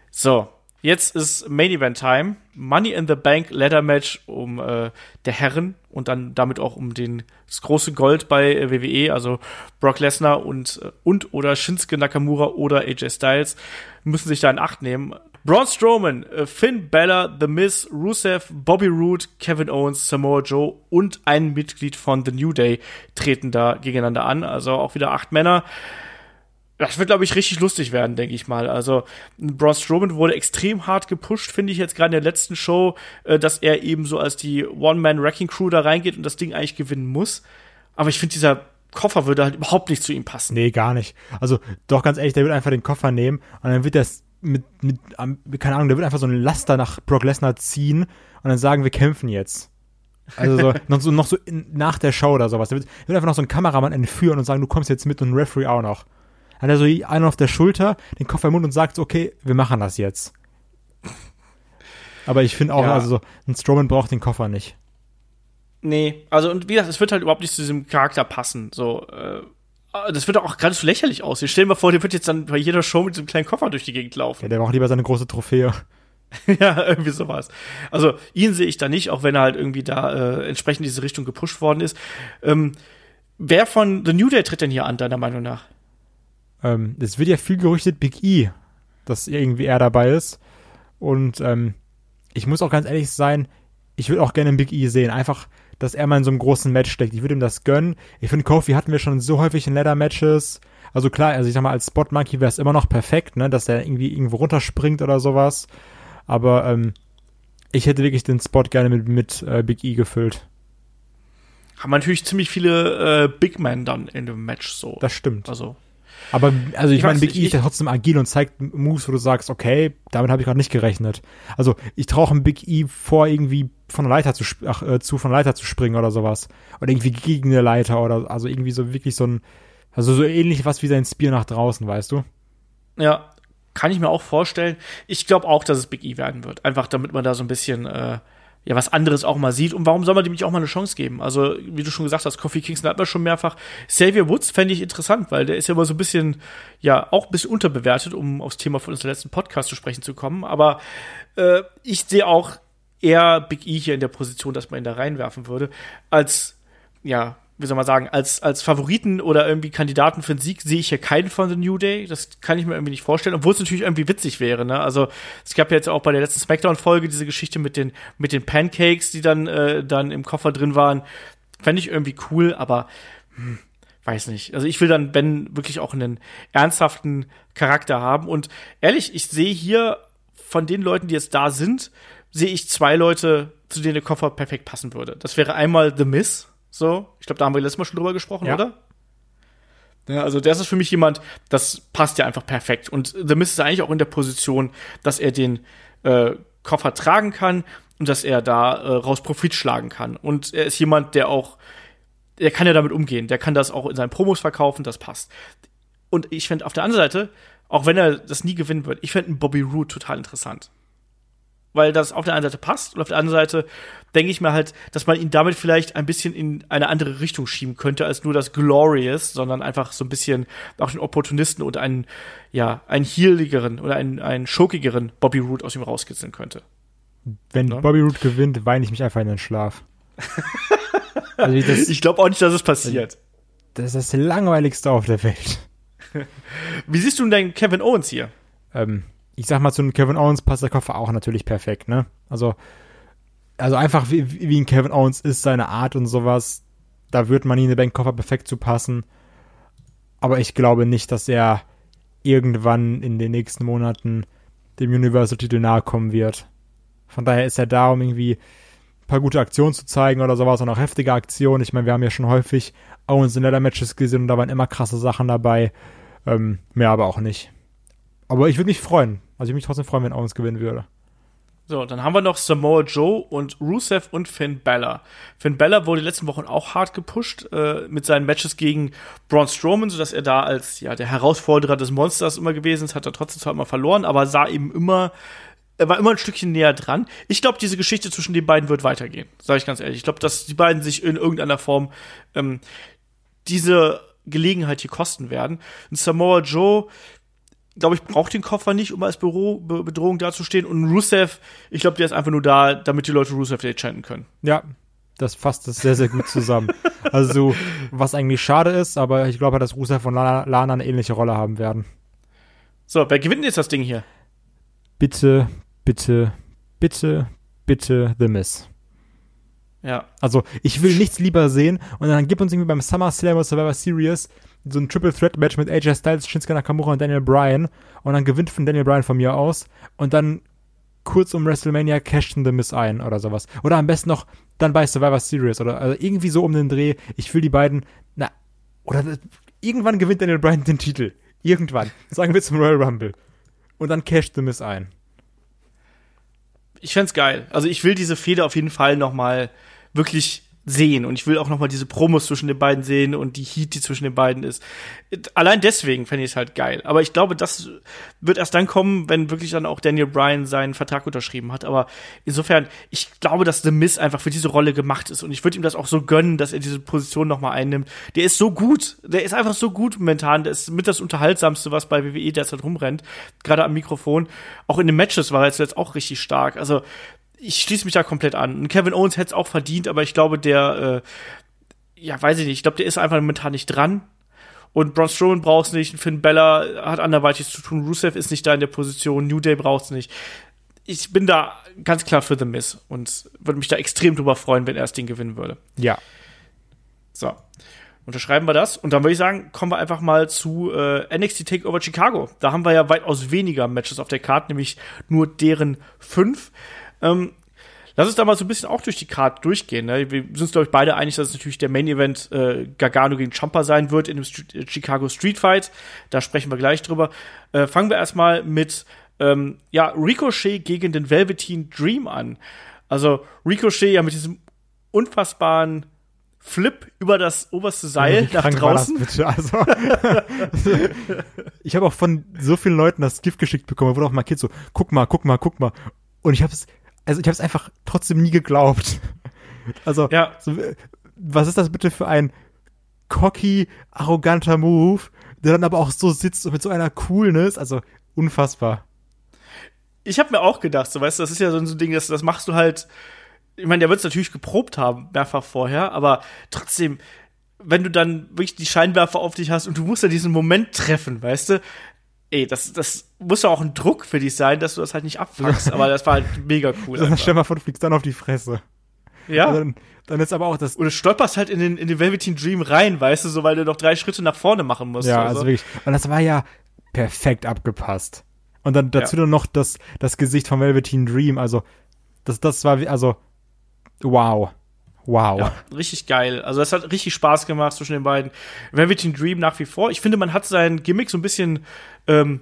So, jetzt ist Main Event Time. Money in the Bank Ladder Match um äh, der Herren und dann damit auch um den das große Gold bei äh, WWE, also Brock Lesnar und äh, und oder Shinsuke Nakamura oder AJ Styles müssen sich da in Acht nehmen. Braun Strowman, äh, Finn Balor, The Miz, Rusev, Bobby Roode, Kevin Owens, Samoa Joe und ein Mitglied von The New Day treten da gegeneinander an. Also auch wieder acht Männer das wird, glaube ich, richtig lustig werden, denke ich mal. Also Braun Strowman wurde extrem hart gepusht, finde ich jetzt gerade in der letzten Show, äh, dass er eben so als die One-Man-Wrecking-Crew da reingeht und das Ding eigentlich gewinnen muss. Aber ich finde, dieser Koffer würde halt überhaupt nicht zu ihm passen. Nee, gar nicht. Also doch ganz ehrlich, der wird einfach den Koffer nehmen und dann wird das mit, mit, keine Ahnung, der wird einfach so ein Laster nach Brock Lesnar ziehen und dann sagen, wir kämpfen jetzt. Also so, noch so, noch so in, nach der Show oder sowas. Der wird, der wird einfach noch so einen Kameramann entführen und sagen, du kommst jetzt mit und ein Referee auch noch hat er so einen auf der Schulter, den Koffer im Mund und sagt, okay, wir machen das jetzt. Aber ich finde auch, ja. also so, ein Strowman braucht den Koffer nicht. Nee, also und wie gesagt, es wird halt überhaupt nicht zu diesem Charakter passen. So, äh, das wird auch geradezu lächerlich aussehen. Stell dir mal vor, der wird jetzt dann bei jeder Show mit diesem kleinen Koffer durch die Gegend laufen. Ja, der braucht lieber seine große Trophäe. ja, irgendwie sowas. Also ihn sehe ich da nicht, auch wenn er halt irgendwie da äh, entsprechend in diese Richtung gepusht worden ist. Ähm, wer von The New Day tritt denn hier an, deiner Meinung nach? Ähm, es wird ja viel gerüchtet, Big E, dass irgendwie er dabei ist. Und ähm, ich muss auch ganz ehrlich sein, ich würde auch gerne Big E sehen. Einfach, dass er mal in so einem großen Match steckt. Ich würde ihm das gönnen. Ich finde, Kofi hatten wir schon so häufig in Ladder-Matches. Also klar, also ich sag mal, als Spot-Monkey wäre es immer noch perfekt, ne, dass er irgendwie irgendwo runterspringt oder sowas. Aber ähm, ich hätte wirklich den Spot gerne mit, mit äh, Big E gefüllt. Haben natürlich ziemlich viele äh, Big Men dann in dem Match so. Das stimmt. Also aber also ich, ich meine, Big E ist ja trotzdem agil und zeigt Moves, wo du sagst, okay, damit habe ich gerade nicht gerechnet. Also ich traue einem Big E vor, irgendwie von der Leiter zu, ach, äh, zu von der Leiter zu springen oder sowas. Oder irgendwie gegen eine Leiter oder also irgendwie so wirklich so ein, also so ähnlich was wie sein Spear nach draußen, weißt du? Ja, kann ich mir auch vorstellen. Ich glaube auch, dass es Big E werden wird. Einfach damit man da so ein bisschen äh, ja was anderes auch mal sieht. Und warum soll man dem nicht auch mal eine Chance geben? Also, wie du schon gesagt hast, Kofi Kingston hat man schon mehrfach. Xavier Woods fände ich interessant, weil der ist ja immer so ein bisschen, ja, auch ein bisschen unterbewertet, um aufs Thema von unserem letzten Podcast zu sprechen zu kommen. Aber äh, ich sehe auch eher Big E hier in der Position, dass man ihn da reinwerfen würde, als ja, wie soll man sagen, als, als Favoriten oder irgendwie Kandidaten für den Sieg sehe ich hier keinen von The New Day. Das kann ich mir irgendwie nicht vorstellen, obwohl es natürlich irgendwie witzig wäre. Ne? Also es gab ja jetzt auch bei der letzten Smackdown-Folge diese Geschichte mit den, mit den Pancakes, die dann, äh, dann im Koffer drin waren. Fände ich irgendwie cool, aber hm, weiß nicht. Also ich will dann Ben wirklich auch einen ernsthaften Charakter haben. Und ehrlich, ich sehe hier von den Leuten, die jetzt da sind, sehe ich zwei Leute, zu denen der Koffer perfekt passen würde. Das wäre einmal The Miss so, ich glaube, da haben wir letztes Mal schon drüber gesprochen, ja. oder? Ja, also das ist für mich jemand, das passt ja einfach perfekt. Und The Mist ist eigentlich auch in der Position, dass er den äh, Koffer tragen kann und dass er da äh, raus Profit schlagen kann. Und er ist jemand, der auch, der kann ja damit umgehen. Der kann das auch in seinen Promos verkaufen, das passt. Und ich fände auf der anderen Seite, auch wenn er das nie gewinnen wird, ich fände einen Bobby Roode total interessant weil das auf der einen Seite passt und auf der anderen Seite denke ich mir halt, dass man ihn damit vielleicht ein bisschen in eine andere Richtung schieben könnte als nur das Glorious, sondern einfach so ein bisschen auch den Opportunisten und einen, ja, einen healigeren oder einen, einen schokigeren Bobby Root aus ihm rauskitzeln könnte. Wenn ja? Bobby Root gewinnt, weine ich mich einfach in den Schlaf. also ich, ich glaube auch nicht, dass es passiert. Das ist das langweiligste auf der Welt. Wie siehst du denn Kevin Owens hier? Ähm, ich sag mal, zu einem Kevin Owens passt der Koffer auch natürlich perfekt, ne? Also, also einfach wie, wie ein Kevin Owens ist, seine Art und sowas, da wird man in den Bankkoffer perfekt zu passen. Aber ich glaube nicht, dass er irgendwann in den nächsten Monaten dem Universal-Titel nahe kommen wird. Von daher ist er da, um irgendwie ein paar gute Aktionen zu zeigen oder sowas und auch heftige Aktionen. Ich meine, wir haben ja schon häufig Owens in Leather Matches gesehen und da waren immer krasse Sachen dabei. Ähm, mehr aber auch nicht. Aber ich würde mich freuen. Also ich mich trotzdem freuen, wenn Owens gewinnen würde. So, dann haben wir noch Samoa Joe und Rusev und Finn Balor. Finn Balor wurde die letzten Wochen auch hart gepusht äh, mit seinen Matches gegen Braun Strowman, sodass er da als ja der Herausforderer des Monsters immer gewesen ist, hat er trotzdem zwar immer verloren, aber sah eben immer er war immer ein Stückchen näher dran. Ich glaube, diese Geschichte zwischen den beiden wird weitergehen, sage ich ganz ehrlich. Ich glaube, dass die beiden sich in irgendeiner Form ähm, diese Gelegenheit hier kosten werden. Und Samoa Joe glaube ich, braucht den Koffer nicht, um als Büro, Be Bedrohung dazustehen. Und Rusev, ich glaube, der ist einfach nur da, damit die Leute Rusev Day chanten können. Ja, das fasst das sehr, sehr gut zusammen. also, was eigentlich schade ist, aber ich glaube, dass Rusev und Lana, Lana eine ähnliche Rolle haben werden. So, wer gewinnt jetzt das Ding hier? Bitte, bitte, bitte, bitte The Miss. Ja. Also, ich will nichts lieber sehen und dann gib uns irgendwie beim SummerSlam oder Survivor Series so ein Triple Threat Match mit AJ Styles, Shinsuke Nakamura und Daniel Bryan und dann gewinnt von Daniel Bryan von mir aus und dann kurz um WrestleMania cashen The Miss ein oder sowas. Oder am besten noch dann bei Survivor Series oder also irgendwie so um den Dreh. Ich will die beiden, na, oder irgendwann gewinnt Daniel Bryan den Titel. Irgendwann. Sagen wir zum Royal Rumble. Und dann casht The Miss ein. Ich fänd's geil. Also ich will diese Fehde auf jeden Fall noch mal wirklich sehen und ich will auch noch mal diese Promos zwischen den beiden sehen und die Heat, die zwischen den beiden ist. Allein deswegen fände ich es halt geil. Aber ich glaube, das wird erst dann kommen, wenn wirklich dann auch Daniel Bryan seinen Vertrag unterschrieben hat. Aber insofern, ich glaube, dass The Miz einfach für diese Rolle gemacht ist und ich würde ihm das auch so gönnen, dass er diese Position noch mal einnimmt. Der ist so gut, der ist einfach so gut momentan. Der ist mit das unterhaltsamste, was bei WWE derzeit rumrennt, gerade am Mikrofon. Auch in den Matches war er jetzt auch richtig stark. Also ich schließe mich da komplett an. Und Kevin Owens hätte es auch verdient, aber ich glaube, der, äh, ja, weiß ich nicht, ich glaube, der ist einfach momentan nicht dran. Und Braun Strowman braucht's nicht, Finn Bella hat anderweitig zu tun, Rusev ist nicht da in der Position, New Day braucht's nicht. Ich bin da ganz klar für The Miz und würde mich da extrem drüber freuen, wenn er das Ding gewinnen würde. Ja. So. Unterschreiben wir das und dann würde ich sagen, kommen wir einfach mal zu äh, NXT Takeover Chicago. Da haben wir ja weitaus weniger Matches auf der Karte, nämlich nur deren fünf. Ähm, lass uns da mal so ein bisschen auch durch die Karte durchgehen. Ne? Wir sind uns, glaube ich, beide einig, dass es natürlich der Main Event äh, Gargano gegen Champa sein wird in dem St äh, Chicago Street Fight. Da sprechen wir gleich drüber. Äh, fangen wir erstmal mit ähm, ja, Ricochet gegen den Velveteen Dream an. Also Ricochet ja mit diesem unfassbaren Flip über das oberste Seil Wie nach draußen. bitte? Also, ich habe auch von so vielen Leuten das Gift geschickt bekommen, wurde auch markiert so, guck mal, guck mal, guck mal. Und ich habe es, also ich habe es einfach trotzdem nie geglaubt. Also, Ja. so, was ist das bitte für ein cocky, arroganter Move, der dann aber auch so sitzt und mit so einer Coolness, also unfassbar. ich habe mir auch gedacht, so weißt du, das ist ja so ein Ding, das, das machst du halt. Ich meine, der wird es natürlich geprobt haben, mehrfach vorher, aber trotzdem, wenn du dann wirklich die Scheinwerfer auf dich hast und du musst ja diesen Moment treffen, weißt du, ey, das, das muss ja auch ein Druck für dich sein, dass du das halt nicht abfuckst, aber das war halt mega cool. Dann stell mal vor, du fliegst dann auf die Fresse. Ja. Dann, dann ist aber auch das, Und du stolperst halt in den, in den Velveteen Dream rein, weißt du, so weil du noch drei Schritte nach vorne machen musst. Ja, oder also so. wirklich. Und das war ja perfekt abgepasst. Und dann dazu Ja. dann noch das, das Gesicht von Velveteen Dream. Also, das, das war, wie- also, wow. Wow. Ja, richtig geil. Also es hat richtig Spaß gemacht zwischen den beiden. Velveteen Dream nach wie vor. Ich finde, man hat sein Gimmick so ein bisschen, ähm,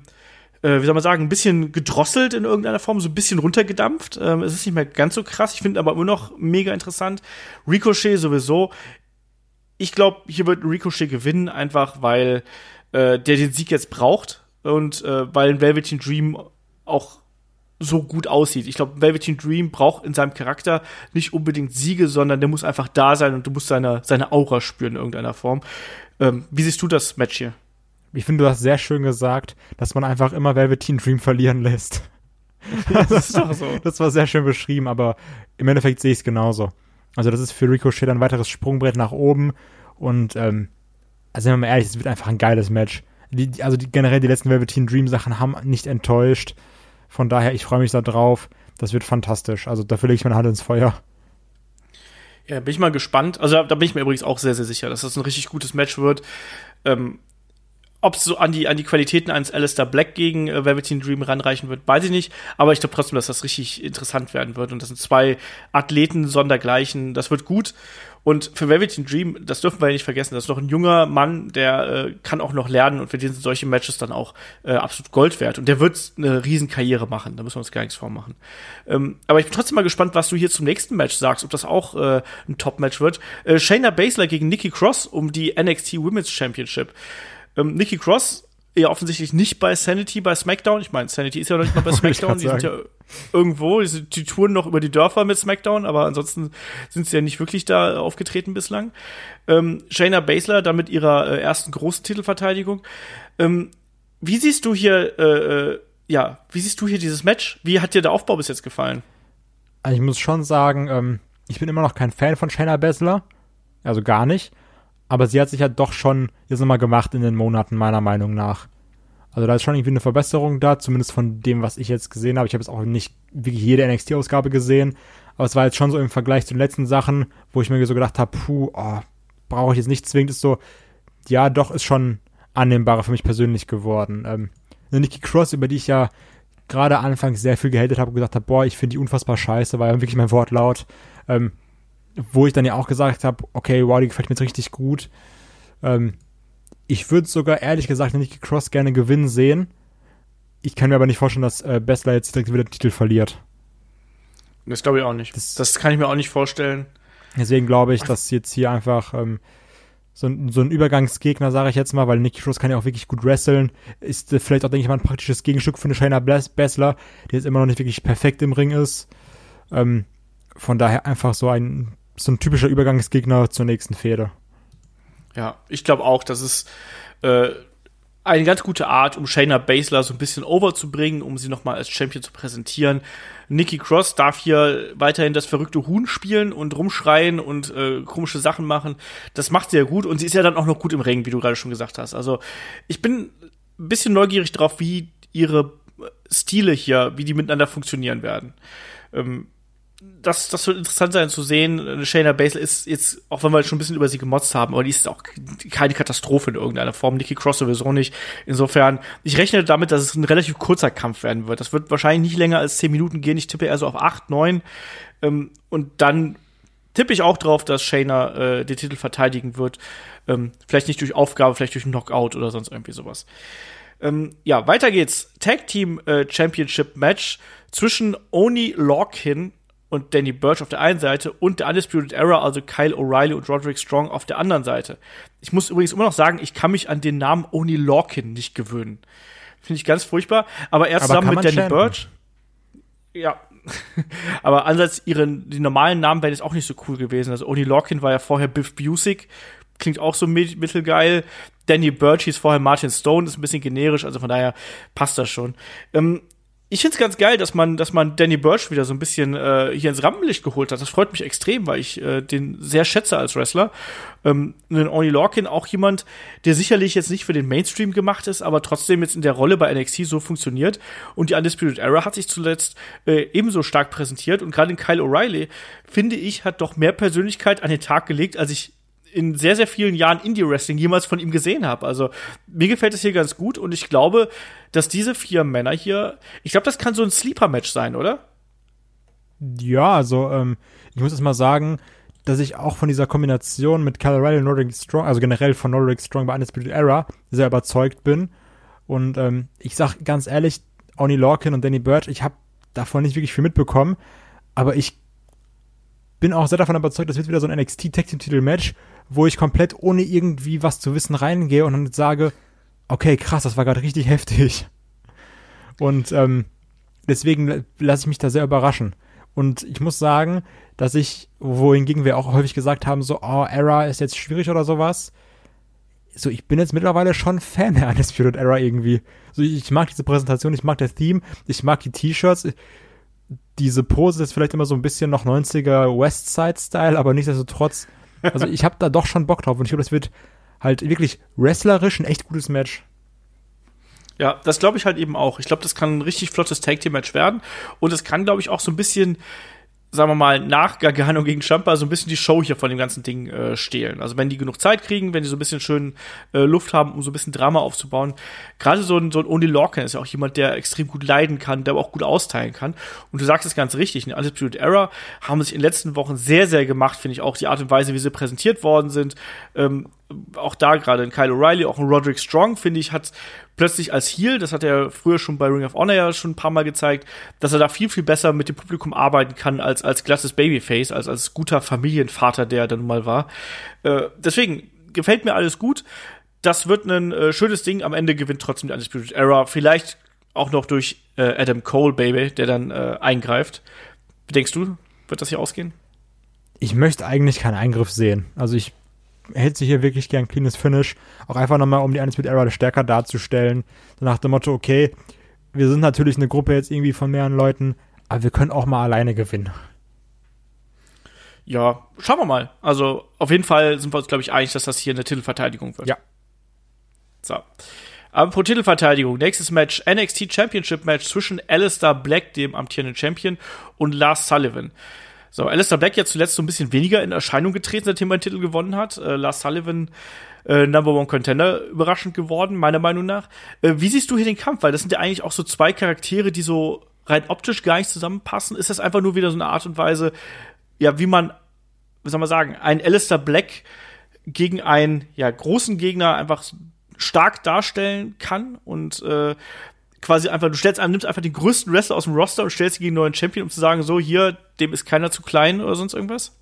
äh, wie soll man sagen, ein bisschen gedrosselt in irgendeiner Form, so ein bisschen runtergedampft. Ähm, es ist nicht mehr ganz so krass. Ich finde aber immer noch mega interessant. Ricochet sowieso. Ich glaube, hier wird Ricochet gewinnen, einfach weil äh, der den Sieg jetzt braucht und äh, weil Velveteen Dream auch so gut aussieht. Ich glaube, Velveteen Dream braucht in seinem Charakter nicht unbedingt Siege, sondern der muss einfach da sein und du musst seine, seine Aura spüren in irgendeiner Form. Ähm, wie siehst du das Match hier? Ich finde, du hast sehr schön gesagt, dass man einfach immer Velveteen Dream verlieren lässt. Das ist doch so. Das war sehr schön beschrieben, aber im Endeffekt sehe ich es genauso. Also, das ist für Ricochet ein weiteres Sprungbrett nach oben und, ähm, also, sind wir mal ehrlich, es wird einfach ein geiles Match. Die, die- also, die, generell die letzten Velveteen Dream Sachen haben nicht enttäuscht. Von daher, ich freue mich da drauf. Das wird fantastisch. Also, dafür lege ich meine Hand ins Feuer. Ja, bin ich mal gespannt. Also da bin ich mir übrigens auch sehr, sehr sicher, dass das ein richtig gutes Match wird. Ähm, Ob es so an die, an die Qualitäten eines Alistair Black gegen äh, Velveteen Dream ranreichen wird, weiß ich nicht. Aber ich glaube trotzdem, dass das richtig interessant werden wird. Und das sind zwei Athleten sondergleichen. Das wird gut. Und für Velveteen Dream, das dürfen wir ja nicht vergessen, das ist noch ein junger Mann, der äh, kann auch noch lernen und für den sind solche Matches dann auch äh, absolut Gold wert. Und der wird eine Riesenkarriere machen, da müssen wir uns gar nichts vormachen. Ähm, aber ich bin trotzdem mal gespannt, was du hier zum nächsten Match sagst, ob das auch äh, ein Top-Match wird. Äh, Shayna Baszler gegen Nikki Cross um die NXT Women's Championship. Ähm, Nikki Cross ja offensichtlich nicht bei Sanity bei SmackDown. Ich meine, Sanity ist ja noch nicht mal bei SmackDown. Die sind ja irgendwo, die, sind- die touren noch über die Dörfer mit SmackDown, aber ansonsten sind sie ja nicht wirklich da aufgetreten bislang. Ähm, Shayna Baszler dann mit ihrer äh, ersten großen Titelverteidigung. Ähm, wie siehst du hier, äh, äh, ja, wie siehst du hier dieses Match? Wie hat dir der Aufbau bis jetzt gefallen? Also ich muss schon sagen, ähm, ich bin immer noch kein Fan von Shayna Baszler. Also gar nicht. Aber sie hat sich ja doch schon jetzt nochmal gemacht in den Monaten, meiner Meinung nach. Also da ist schon irgendwie eine Verbesserung da, zumindest von dem, was ich jetzt gesehen habe. Ich habe jetzt auch nicht wirklich jede NXT-Ausgabe gesehen, Aber es war jetzt schon so im Vergleich zu den letzten Sachen, wo ich mir so gedacht habe, puh, oh, brauche ich jetzt nicht zwingend, ist so, ja, doch, ist schon annehmbarer für mich persönlich geworden. Ähm, Nikki Cross, über die ich ja gerade anfangs sehr viel gehatet habe und gesagt habe, boah, ich finde die unfassbar scheiße, war ja wirklich mein Wortlaut. Ähm, wo ich dann ja auch gesagt habe, okay, wow, die gefällt mir jetzt richtig gut. Ähm, ich würde sogar ehrlich gesagt Nikki Cross gerne gewinnen sehen. Ich kann mir aber nicht vorstellen, dass äh, Bessler jetzt direkt wieder den Titel verliert. Das glaube ich auch nicht. Das, das, kann ich mir auch nicht vorstellen. Deswegen glaube ich, dass jetzt hier einfach ähm, so, ein, so ein Übergangsgegner, sage ich jetzt mal, weil Nikki Cross kann ja auch wirklich gut wresteln. Ist äh, vielleicht auch, denke ich mal, ein praktisches Gegenstück für eine Shayna Bessler, die jetzt immer noch nicht wirklich perfekt im Ring ist. Ähm, von daher einfach so ein, so ein typischer Übergangsgegner zur nächsten Fehde. Ja, ich glaube auch, dass es äh, eine ganz gute Art, um Shayna Baszler so ein bisschen overzubringen, um sie nochmal als Champion zu präsentieren. Nikki Cross darf hier weiterhin das verrückte Huhn spielen und rumschreien und äh, komische Sachen machen. Das macht sie ja gut und sie ist ja dann auch noch gut im Ring, wie du gerade schon gesagt hast. Also ich bin ein bisschen neugierig drauf, wie ihre Stile hier, wie die miteinander funktionieren werden. Ähm, das, das wird interessant sein zu sehen. Shayna Baszler ist jetzt, auch wenn wir schon ein bisschen über sie gemotzt haben, aber die ist auch keine Katastrophe in irgendeiner Form. Nikki Cross sowieso nicht. Insofern, ich rechne damit, dass es ein relativ kurzer Kampf werden wird. Das wird wahrscheinlich nicht länger als zehn Minuten gehen. Ich tippe eher so auf acht, neun. Ähm, und dann tippe ich auch drauf, dass Shayna äh, den Titel verteidigen wird. Ähm, vielleicht nicht durch Aufgabe, vielleicht durch Knockout oder sonst irgendwie sowas. Ähm, ja, weiter geht's. Tag Team äh, Championship Match zwischen Oni Lorkin und Danny Burch auf der einen Seite und der Undisputed Era, also Kyle O'Reilly und Roderick Strong auf der anderen Seite. Ich muss übrigens immer noch sagen, ich kann mich an den Namen Oni Lorkin nicht gewöhnen. Finde ich ganz furchtbar. Aber er zusammen mit Danny chanten. Burch. Ja. aber ansatz ihren, die normalen Namen wären jetzt auch nicht so cool gewesen. Also Oni Lorkin war ja vorher Biff Busick. Klingt auch so mittelgeil. Danny Burch hieß vorher Martin Stone, ist ein bisschen generisch, also von daher passt das schon. Ähm, ich finde es ganz geil, dass man, dass man Danny Burch wieder so ein bisschen äh, hier ins Rampenlicht geholt hat. Das freut mich extrem, weil ich äh, den sehr schätze als Wrestler. Ähm, einen Oni Lorkin auch jemand, der sicherlich jetzt nicht für den Mainstream gemacht ist, aber trotzdem jetzt in der Rolle bei NXT so funktioniert. Und die Undisputed Era hat sich zuletzt äh, ebenso stark präsentiert. Und gerade Kyle O'Reilly, finde ich, hat doch mehr Persönlichkeit an den Tag gelegt, als ich in sehr, sehr vielen Jahren Indie-Wrestling jemals von ihm gesehen habe. Also mir gefällt es hier ganz gut und ich glaube, dass diese vier Männer hier, ich glaube, das kann so ein Sleeper-Match sein, oder? Ja, also ähm, ich muss jetzt mal sagen, dass ich auch von dieser Kombination mit Kyle O'Reilly und Nordic Strong, also generell von Nordic Strong bei Undisputed Era, sehr überzeugt bin. Und ähm, ich sag ganz ehrlich, Oni Lorcan und Danny Birch, ich habe davon nicht wirklich viel mitbekommen, aber ich bin auch sehr davon überzeugt, das wird wieder so ein NXT Tag Team Titel Match, wo ich komplett ohne irgendwie was zu wissen reingehe und dann sage, okay, krass, das war gerade richtig heftig. Und ähm, deswegen lasse ich mich da sehr überraschen. Und ich muss sagen, dass ich, wohingegen wir auch häufig gesagt haben, so, oh, Era ist jetzt schwierig oder sowas. So, ich bin jetzt mittlerweile schon Fan der Undisputed Era irgendwie. So, ich mag diese Präsentation, ich mag das Theme, ich mag die T-Shirts. Diese Pose ist vielleicht immer so ein bisschen noch 90er Westside-Style, aber nichtsdestotrotz also ich habe da doch schon Bock drauf und ich glaube, das wird halt wirklich wrestlerisch ein echt gutes Match. Ja, das glaube ich halt eben auch. Ich glaube, das kann ein richtig flottes Tag Team Match werden und es kann glaube ich auch so ein bisschen sagen wir mal, nach Gargano gegen Champa so ein bisschen die Show hier von dem ganzen Ding äh, stehlen. Also wenn die genug Zeit kriegen, wenn die so ein bisschen schön äh, Luft haben, um so ein bisschen Drama aufzubauen. Gerade so ein, so ein Oni Lorcan ist ja auch jemand, der extrem gut leiden kann, der aber auch gut austeilen kann. Und du sagst es ganz richtig, in Undisputed Era haben sich in den letzten Wochen sehr, sehr gemacht, finde ich auch, die Art und Weise, wie sie präsentiert worden sind. Ähm, auch da gerade in Kyle O'Reilly, auch in Roderick Strong, finde ich, hat plötzlich als Heel, das hat er früher schon bei Ring of Honor ja schon ein paar Mal gezeigt, dass er da viel, viel besser mit dem Publikum arbeiten kann als als glattes Babyface, als als guter Familienvater, der er dann mal war. Äh, deswegen gefällt mir alles gut. Das wird ein äh, schönes Ding. Am Ende gewinnt trotzdem die Undisputed Era. Vielleicht auch noch durch äh, Adam Cole, Baby, der dann äh, eingreift. Wie denkst du, wird das hier ausgehen? Ich möchte eigentlich keinen Eingriff sehen. Also ich hält sich hier wirklich gern cleanes Finish. Auch einfach nochmal, um die Undisputed Era stärker darzustellen. So nach dem Motto, okay, wir sind natürlich eine Gruppe jetzt irgendwie von mehreren Leuten, aber wir können auch mal alleine gewinnen. Ja, schauen wir mal. Also auf jeden Fall sind wir uns, glaube ich, einig, dass das hier eine Titelverteidigung wird. Ja. So. Pro Titelverteidigung, nächstes Match, NXT Championship Match zwischen Alistair Black, dem amtierenden Champion, und Lars Sullivan. So, Alistair Black ja zuletzt so ein bisschen weniger in Erscheinung getreten, seitdem er den Titel gewonnen hat. Äh, Lars Sullivan, äh, Number One Contender, überraschend geworden, meiner Meinung nach. Äh, wie siehst du hier den Kampf? Weil das sind ja eigentlich auch so zwei Charaktere, die so rein optisch gar nicht zusammenpassen. Ist das einfach nur wieder so eine Art und Weise, ja, wie man, wie soll man sagen, ein Alistair Black gegen einen ja, großen Gegner einfach stark darstellen kann und äh, quasi einfach, du stellst nimmst einfach den größten Wrestler aus dem Roster und stellst ihn gegen einen neuen Champion, um zu sagen, so hier, dem ist keiner zu klein oder sonst irgendwas?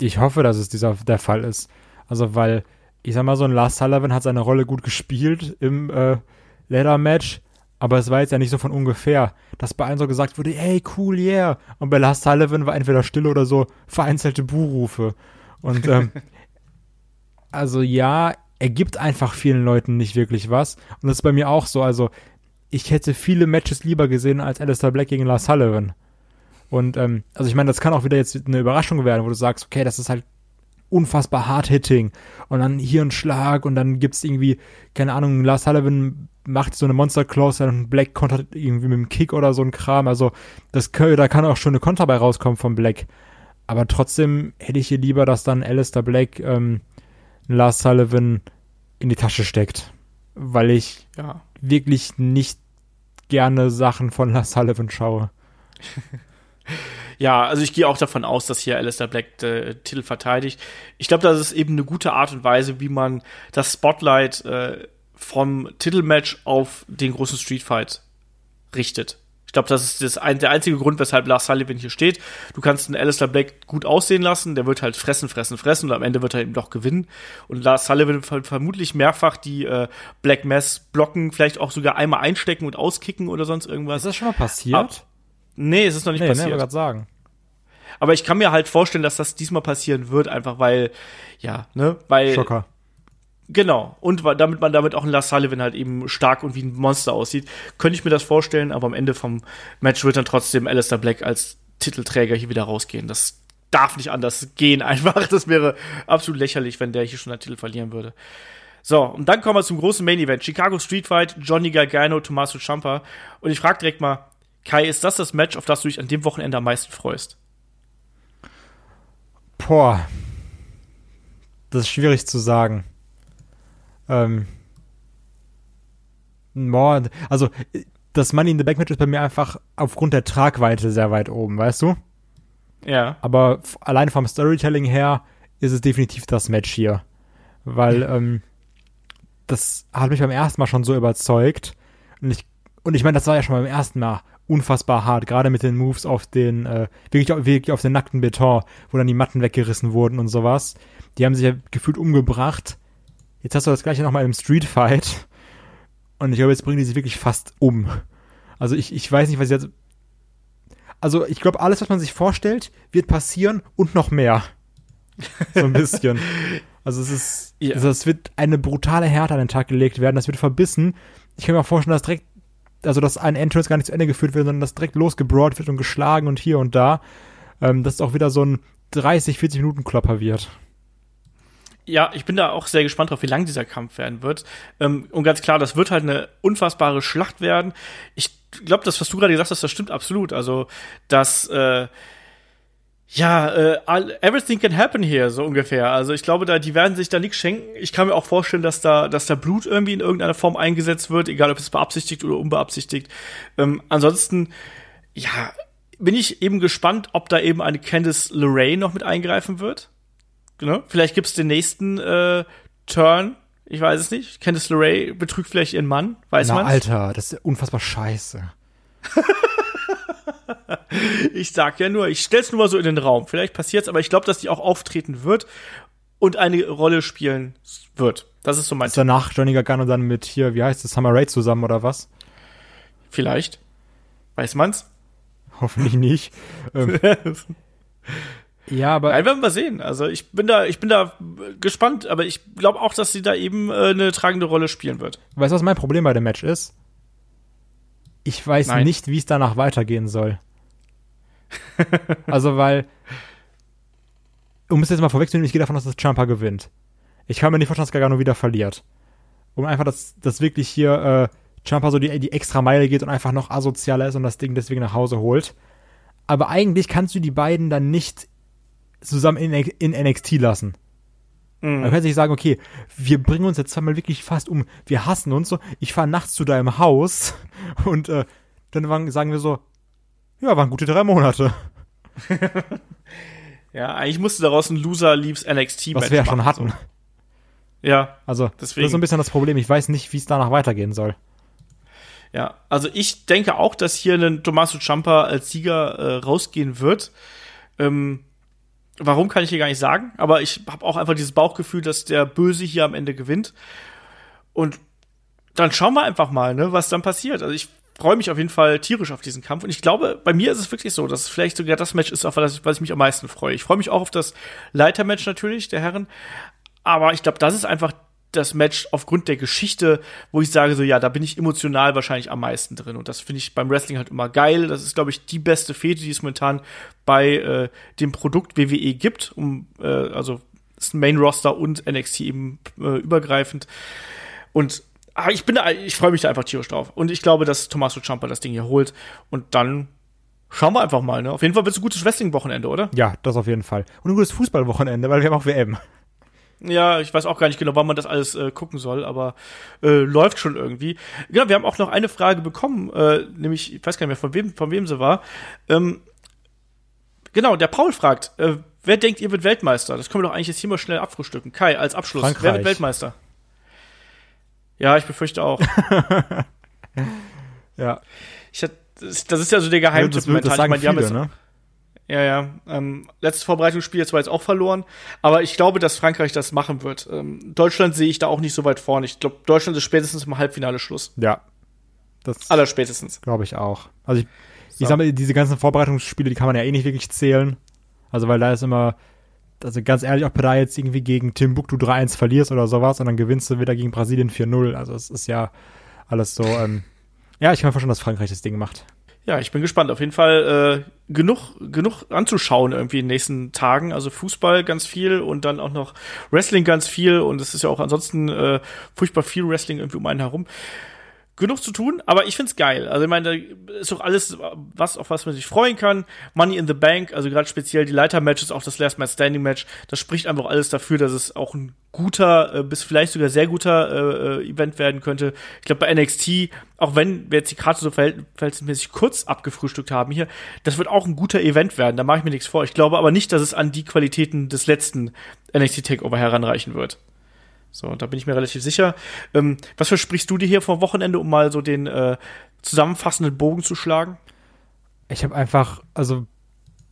Ich hoffe, dass es dieser der Fall ist. Also, weil, ich sag mal, so ein Lars Sullivan hat seine Rolle gut gespielt im äh, Leather-Match, aber es war jetzt ja nicht so von ungefähr, dass bei allen so gesagt wurde, hey, cool, yeah. Und bei Lars Sullivan war entweder Stille oder so vereinzelte Buhrufe. Und ähm, also ja, er gibt einfach vielen Leuten nicht wirklich was. Und das ist bei mir auch so. Also ich hätte viele Matches lieber gesehen als Alistair Black gegen Lars Sullivan. Und ähm, also ich meine, das kann auch wieder jetzt eine Überraschung werden, wo du sagst, okay, das ist halt unfassbar hard-hitting und dann hier ein Schlag und dann gibt's irgendwie, keine Ahnung, Lars Sullivan macht so eine Monster Close und Black kontert irgendwie mit dem Kick oder so ein Kram. Also das da kann auch schon eine Konter bei rauskommen von Black. Aber trotzdem hätte ich hier lieber, dass dann Alistair Black ähm, Lars Sullivan in die Tasche steckt. Weil ich ja. wirklich nicht gerne Sachen von Lars Sullivan schaue. ja, also ich gehe auch davon aus, dass hier Alistair Black äh, Titel verteidigt. Ich glaube, das ist eben eine gute Art und Weise, wie man das Spotlight äh, vom Titelmatch auf den großen Streetfight richtet. Ich glaube, das ist das ein, der einzige Grund, weshalb Lars Sullivan hier steht. Du kannst einen Alistair Black gut aussehen lassen, der wird halt fressen, fressen, fressen und am Ende wird er eben doch gewinnen. Und Lars Sullivan wird vermutlich mehrfach die äh, Black Mass blocken, vielleicht auch sogar einmal einstecken und auskicken oder sonst irgendwas. Ist das schon mal passiert? Ab nee, es ist noch nicht nee, passiert. Nee, sagen. Aber ich kann mir halt vorstellen, dass das diesmal passieren wird, einfach weil, ja, ne, weil. Schocker. Genau. Und damit man damit auch ein Lars Sullivan halt eben stark und wie ein Monster aussieht, könnte ich mir das vorstellen, aber am Ende vom Match wird dann trotzdem Alistair Black als Titelträger hier wieder rausgehen. Das darf nicht anders gehen einfach. Das wäre absolut lächerlich, wenn der hier schon einen Titel verlieren würde. So, und dann kommen wir zum großen Main Event. Chicago Street Fight, Johnny Gargano, Tommaso Ciampa. Und ich frage direkt mal, Kai, ist das das Match, auf das du dich an dem Wochenende am meisten freust? Boah. Das ist schwierig zu sagen. Ähm, boah, also das Money in the Back Match ist bei mir einfach aufgrund der Tragweite sehr weit oben, weißt du? Ja. Aber allein vom Storytelling her ist es definitiv das Match hier. Weil, ähm, das hat mich beim ersten Mal schon so überzeugt. Und ich, und ich meine, das war ja schon beim ersten Mal unfassbar hart, gerade mit den Moves auf den, äh, wirklich, wirklich auf den nackten Beton, wo dann die Matten weggerissen wurden und sowas. Die haben sich ja gefühlt umgebracht. Jetzt hast du das gleiche nochmal im Street Fight. Und ich glaube, jetzt bringen die sich wirklich fast um. Also ich, ich weiß nicht, was jetzt. Also ich glaube, alles, was man sich vorstellt, wird passieren und noch mehr. So ein bisschen. Also es ist, ja. also es wird eine brutale Härte an den Tag gelegt werden, das wird verbissen. Ich kann mir vorstellen, dass direkt, also dass ein Entrance gar nicht zu Ende geführt wird, sondern dass direkt losgebrawlt wird und geschlagen und hier und da. Ähm, dass es auch wieder so ein 30, 40 Minuten Klopper wird. Ja, ich bin da auch sehr gespannt drauf, wie lang dieser Kampf werden wird. Ähm, und ganz klar, das wird halt eine unfassbare Schlacht werden. Ich glaube, das, was du gerade gesagt hast, das stimmt absolut. Also, dass äh, ja, äh, everything can happen here, so ungefähr. Also ich glaube, da, die werden sich da nichts schenken. Ich kann mir auch vorstellen, dass da, dass da Blut irgendwie in irgendeiner Form eingesetzt wird, egal ob es beabsichtigt oder unbeabsichtigt. Ähm, ansonsten, ja, bin ich eben gespannt, ob da eben eine Candice LeRae noch mit eingreifen wird ne? Vielleicht gibt's den nächsten äh, Turn. Ich weiß es nicht. Candice LeRae betrügt vielleicht ihren Mann. Weiß man. Alter, das ist unfassbar scheiße. ich sag ja nur, ich stell's nur mal so in den Raum. Vielleicht passiert's, aber ich glaube, dass die auch auftreten wird und eine Rolle spielen wird. Das ist so mein. Ist danach Johnny Gargano dann mit hier, wie heißt es, Summer Rae zusammen oder was? Vielleicht. Weiß man's? Hoffentlich nicht. ähm, Ja, aber. Nein, werden wir sehen. Also ich bin da, ich bin da gespannt, aber ich glaube auch, dass sie da eben äh, eine tragende Rolle spielen wird. Weißt du, was mein Problem bei dem Match ist? Ich weiß Nein. nicht, wie es danach weitergehen soll. also, weil, um es jetzt mal vorwegzunehmen, ich gehe davon aus, dass Champa gewinnt. Ich kann mir nicht vorstellen, dass Gargano wieder verliert. Um einfach, dass, dass wirklich hier äh, Champa so die, die extra Meile geht und einfach noch asozialer ist und das Ding deswegen nach Hause holt. aber eigentlich kannst du die beiden dann nicht zusammen in, in NXT lassen. Mhm. Man kann sich sagen, okay, wir bringen uns jetzt zweimal wirklich fast um, wir hassen uns so, ich fahre nachts zu deinem Haus und äh, dann sagen wir so, ja, waren gute drei Monate. ja, eigentlich musste daraus ein Loser Leaves NXT Match Was wir ja schon hatten. So. Ja, also deswegen. das ist so ein bisschen das Problem. Ich weiß nicht, wie es danach weitergehen soll. Ja, also ich denke auch, dass hier ein Tommaso Ciampa als Sieger äh, rausgehen wird. Ähm, warum kann ich hier gar nicht sagen, aber ich habe auch einfach dieses Bauchgefühl, dass der Böse hier am Ende gewinnt. Und dann schauen wir einfach mal, ne, was dann passiert. Also ich freue mich auf jeden Fall tierisch auf diesen Kampf. Und ich glaube, bei mir ist es wirklich so, dass es vielleicht sogar das Match ist, auf das was ich mich am meisten freue. Ich freue mich auch auf das Leitermatch natürlich, der Herren. Aber ich glaube, das ist einfach das Match aufgrund der Geschichte, wo ich sage, so ja, da bin ich emotional wahrscheinlich am meisten drin. Und das finde ich beim Wrestling halt immer geil. Das ist, glaube ich, die beste Fete, die es momentan bei äh, dem Produkt WWE gibt. Um, äh, also Main Roster und NXT eben äh, übergreifend. Und aber ich bin, ich freue mich da einfach tierisch drauf. Und ich glaube, dass Tommaso Ciampa das Ding hier holt. Und dann schauen wir einfach mal. Ne? Auf jeden Fall wird es ein gutes Wrestling-Wochenende, oder? Ja, das auf jeden Fall. Und ein gutes Fußball-Wochenende, weil wir haben auch WM. Ja, ich weiß auch gar nicht genau, wann man das alles äh, gucken soll, aber äh, läuft schon irgendwie. Genau, wir haben auch noch eine Frage bekommen, äh, nämlich, ich weiß gar nicht mehr, von wem, von wem sie war. Ähm, genau, der Paul fragt, äh, wer denkt, ihr wird Weltmeister? Das können wir doch eigentlich jetzt hier mal schnell abfrühstücken. Kai, als Abschluss, Frankreich. wer wird Weltmeister? Ja, ich befürchte auch. ja. Ich, das ist ja so der Geheimtipp ja, momentan. Das sagen ich meine, viele, ne? Ja, ja. Ähm, letztes Vorbereitungsspiel jetzt war jetzt auch verloren, aber ich glaube, dass Frankreich das machen wird. Ähm, Deutschland sehe ich da auch nicht so weit vorne. Ich glaube, Deutschland ist spätestens im Halbfinale Schluss. Ja. Das Aller spätestens. Glaube ich auch. Also ich, so. ich sag mal, diese ganzen Vorbereitungsspiele, die kann man ja eh nicht wirklich zählen. Also weil da ist immer, also ganz ehrlich, ob du da jetzt irgendwie gegen Timbuktu 3-1 verlierst oder sowas und dann gewinnst du wieder gegen Brasilien 4-0. Also es ist ja alles so, ähm, ja, ich kann mir vorstellen, dass Frankreich das Ding macht. Ja, ich bin gespannt. Auf jeden Fall äh, genug, genug anzuschauen irgendwie in den nächsten Tagen. Also Fußball ganz viel und dann auch noch Wrestling ganz viel. Und es ist ja auch ansonsten äh, furchtbar viel Wrestling irgendwie um einen herum genug zu tun, aber ich find's geil. Also ich meine, da ist doch alles, was auf was man sich freuen kann. Money in the Bank, also gerade speziell die Leiter-Matches, auch das Last Man Standing Match, das spricht einfach alles dafür, dass es auch ein guter, äh, bis vielleicht sogar sehr guter äh, äh Event werden könnte. Ich glaube bei NXT, auch wenn wir jetzt die Karte so verhältnismäßig kurz abgefrühstückt haben hier, das wird auch ein guter Event werden. Da mache ich mir nichts vor. Ich glaube aber nicht, dass es an die Qualitäten des letzten NXT Takeover heranreichen wird. So, da bin ich mir relativ sicher. Ähm, was versprichst du dir hier vor Wochenende, um mal so den äh, zusammenfassenden Bogen zu schlagen? Ich habe einfach, also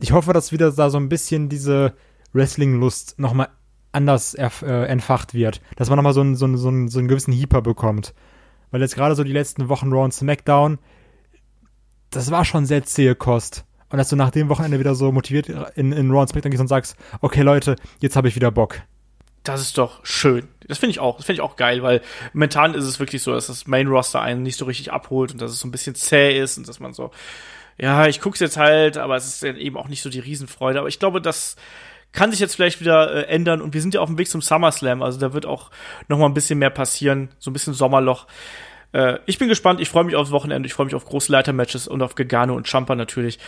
ich hoffe, dass wieder da so ein bisschen diese Wrestling-Lust nochmal anders äh, entfacht wird. Dass man nochmal so einen, so, so, so einen gewissen Heeper bekommt. Weil jetzt gerade so die letzten Wochen Raw und SmackDown, das war schon sehr zähe Kost. Und dass du nach dem Wochenende wieder so motiviert in, in Raw und SmackDown gehst und sagst, okay Leute, jetzt habe ich wieder Bock. Das ist doch schön. Das finde ich auch. Das finde ich auch geil, weil momentan ist es wirklich so, dass das Main Roster einen nicht so richtig abholt und dass es so ein bisschen zäh ist und dass man so, ja, ich guck's jetzt halt, aber es ist eben auch nicht so die Riesenfreude. Aber ich glaube, das kann sich jetzt vielleicht wieder äh, ändern und wir sind ja auf dem Weg zum SummerSlam, also da wird auch noch mal ein bisschen mehr passieren, so ein bisschen Sommerloch. Äh, ich bin gespannt, ich freue mich aufs Wochenende, ich freue mich auf große Leitermatches und auf Gegano und Champa natürlich.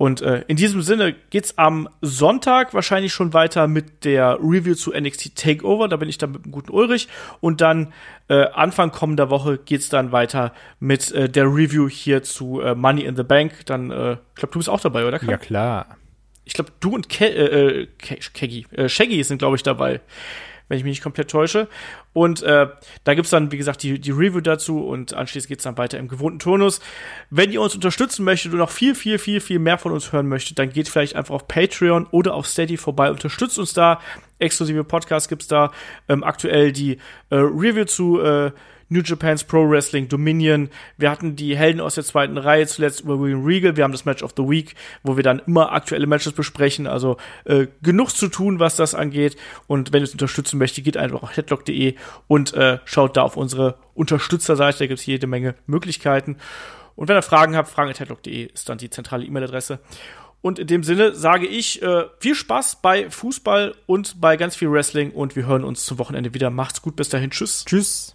Und äh, in diesem Sinne geht's am Sonntag wahrscheinlich schon weiter mit der Review zu NXT Takeover. Da bin ich dann mit dem guten Ulrich. Und dann äh, Anfang kommender Woche geht's dann weiter mit äh, der Review hier zu äh, Money in the Bank. Dann, äh, ich glaube, du bist auch dabei, oder? Kai? Ja, klar. Ich glaube, du und Ke äh, äh, Keggy, äh, Shaggy sind, glaube ich, dabei wenn ich mich nicht komplett täusche. Und äh, da gibt's dann, wie gesagt, die, die Review dazu und anschließend geht's dann weiter im gewohnten Turnus. Wenn ihr uns unterstützen möchtet und noch viel, viel, viel, viel mehr von uns hören möchtet, dann geht vielleicht einfach auf Patreon oder auf Steady vorbei, unterstützt uns da. Exklusive Podcasts gibt's da. Ähm, aktuell die äh, Review zu äh, New Japan's Pro Wrestling Dominion. Wir hatten die Helden aus der zweiten Reihe zuletzt über William Regal. Wir haben das Match of the Week, wo wir dann immer aktuelle Matches besprechen. Also äh, genug zu tun, was das angeht. Und wenn ihr es unterstützen möchtet, geht einfach auf headlock.de und äh, schaut da auf unsere Unterstützerseite. Da gibt es jede Menge Möglichkeiten. Und wenn ihr Fragen habt, fragen.headlock.de ist dann die zentrale E-Mail-Adresse. Und in dem Sinne sage ich äh, viel Spaß bei Fußball und bei ganz viel Wrestling und wir hören uns zum Wochenende wieder. Macht's gut, bis dahin. Tschüss. Tschüss.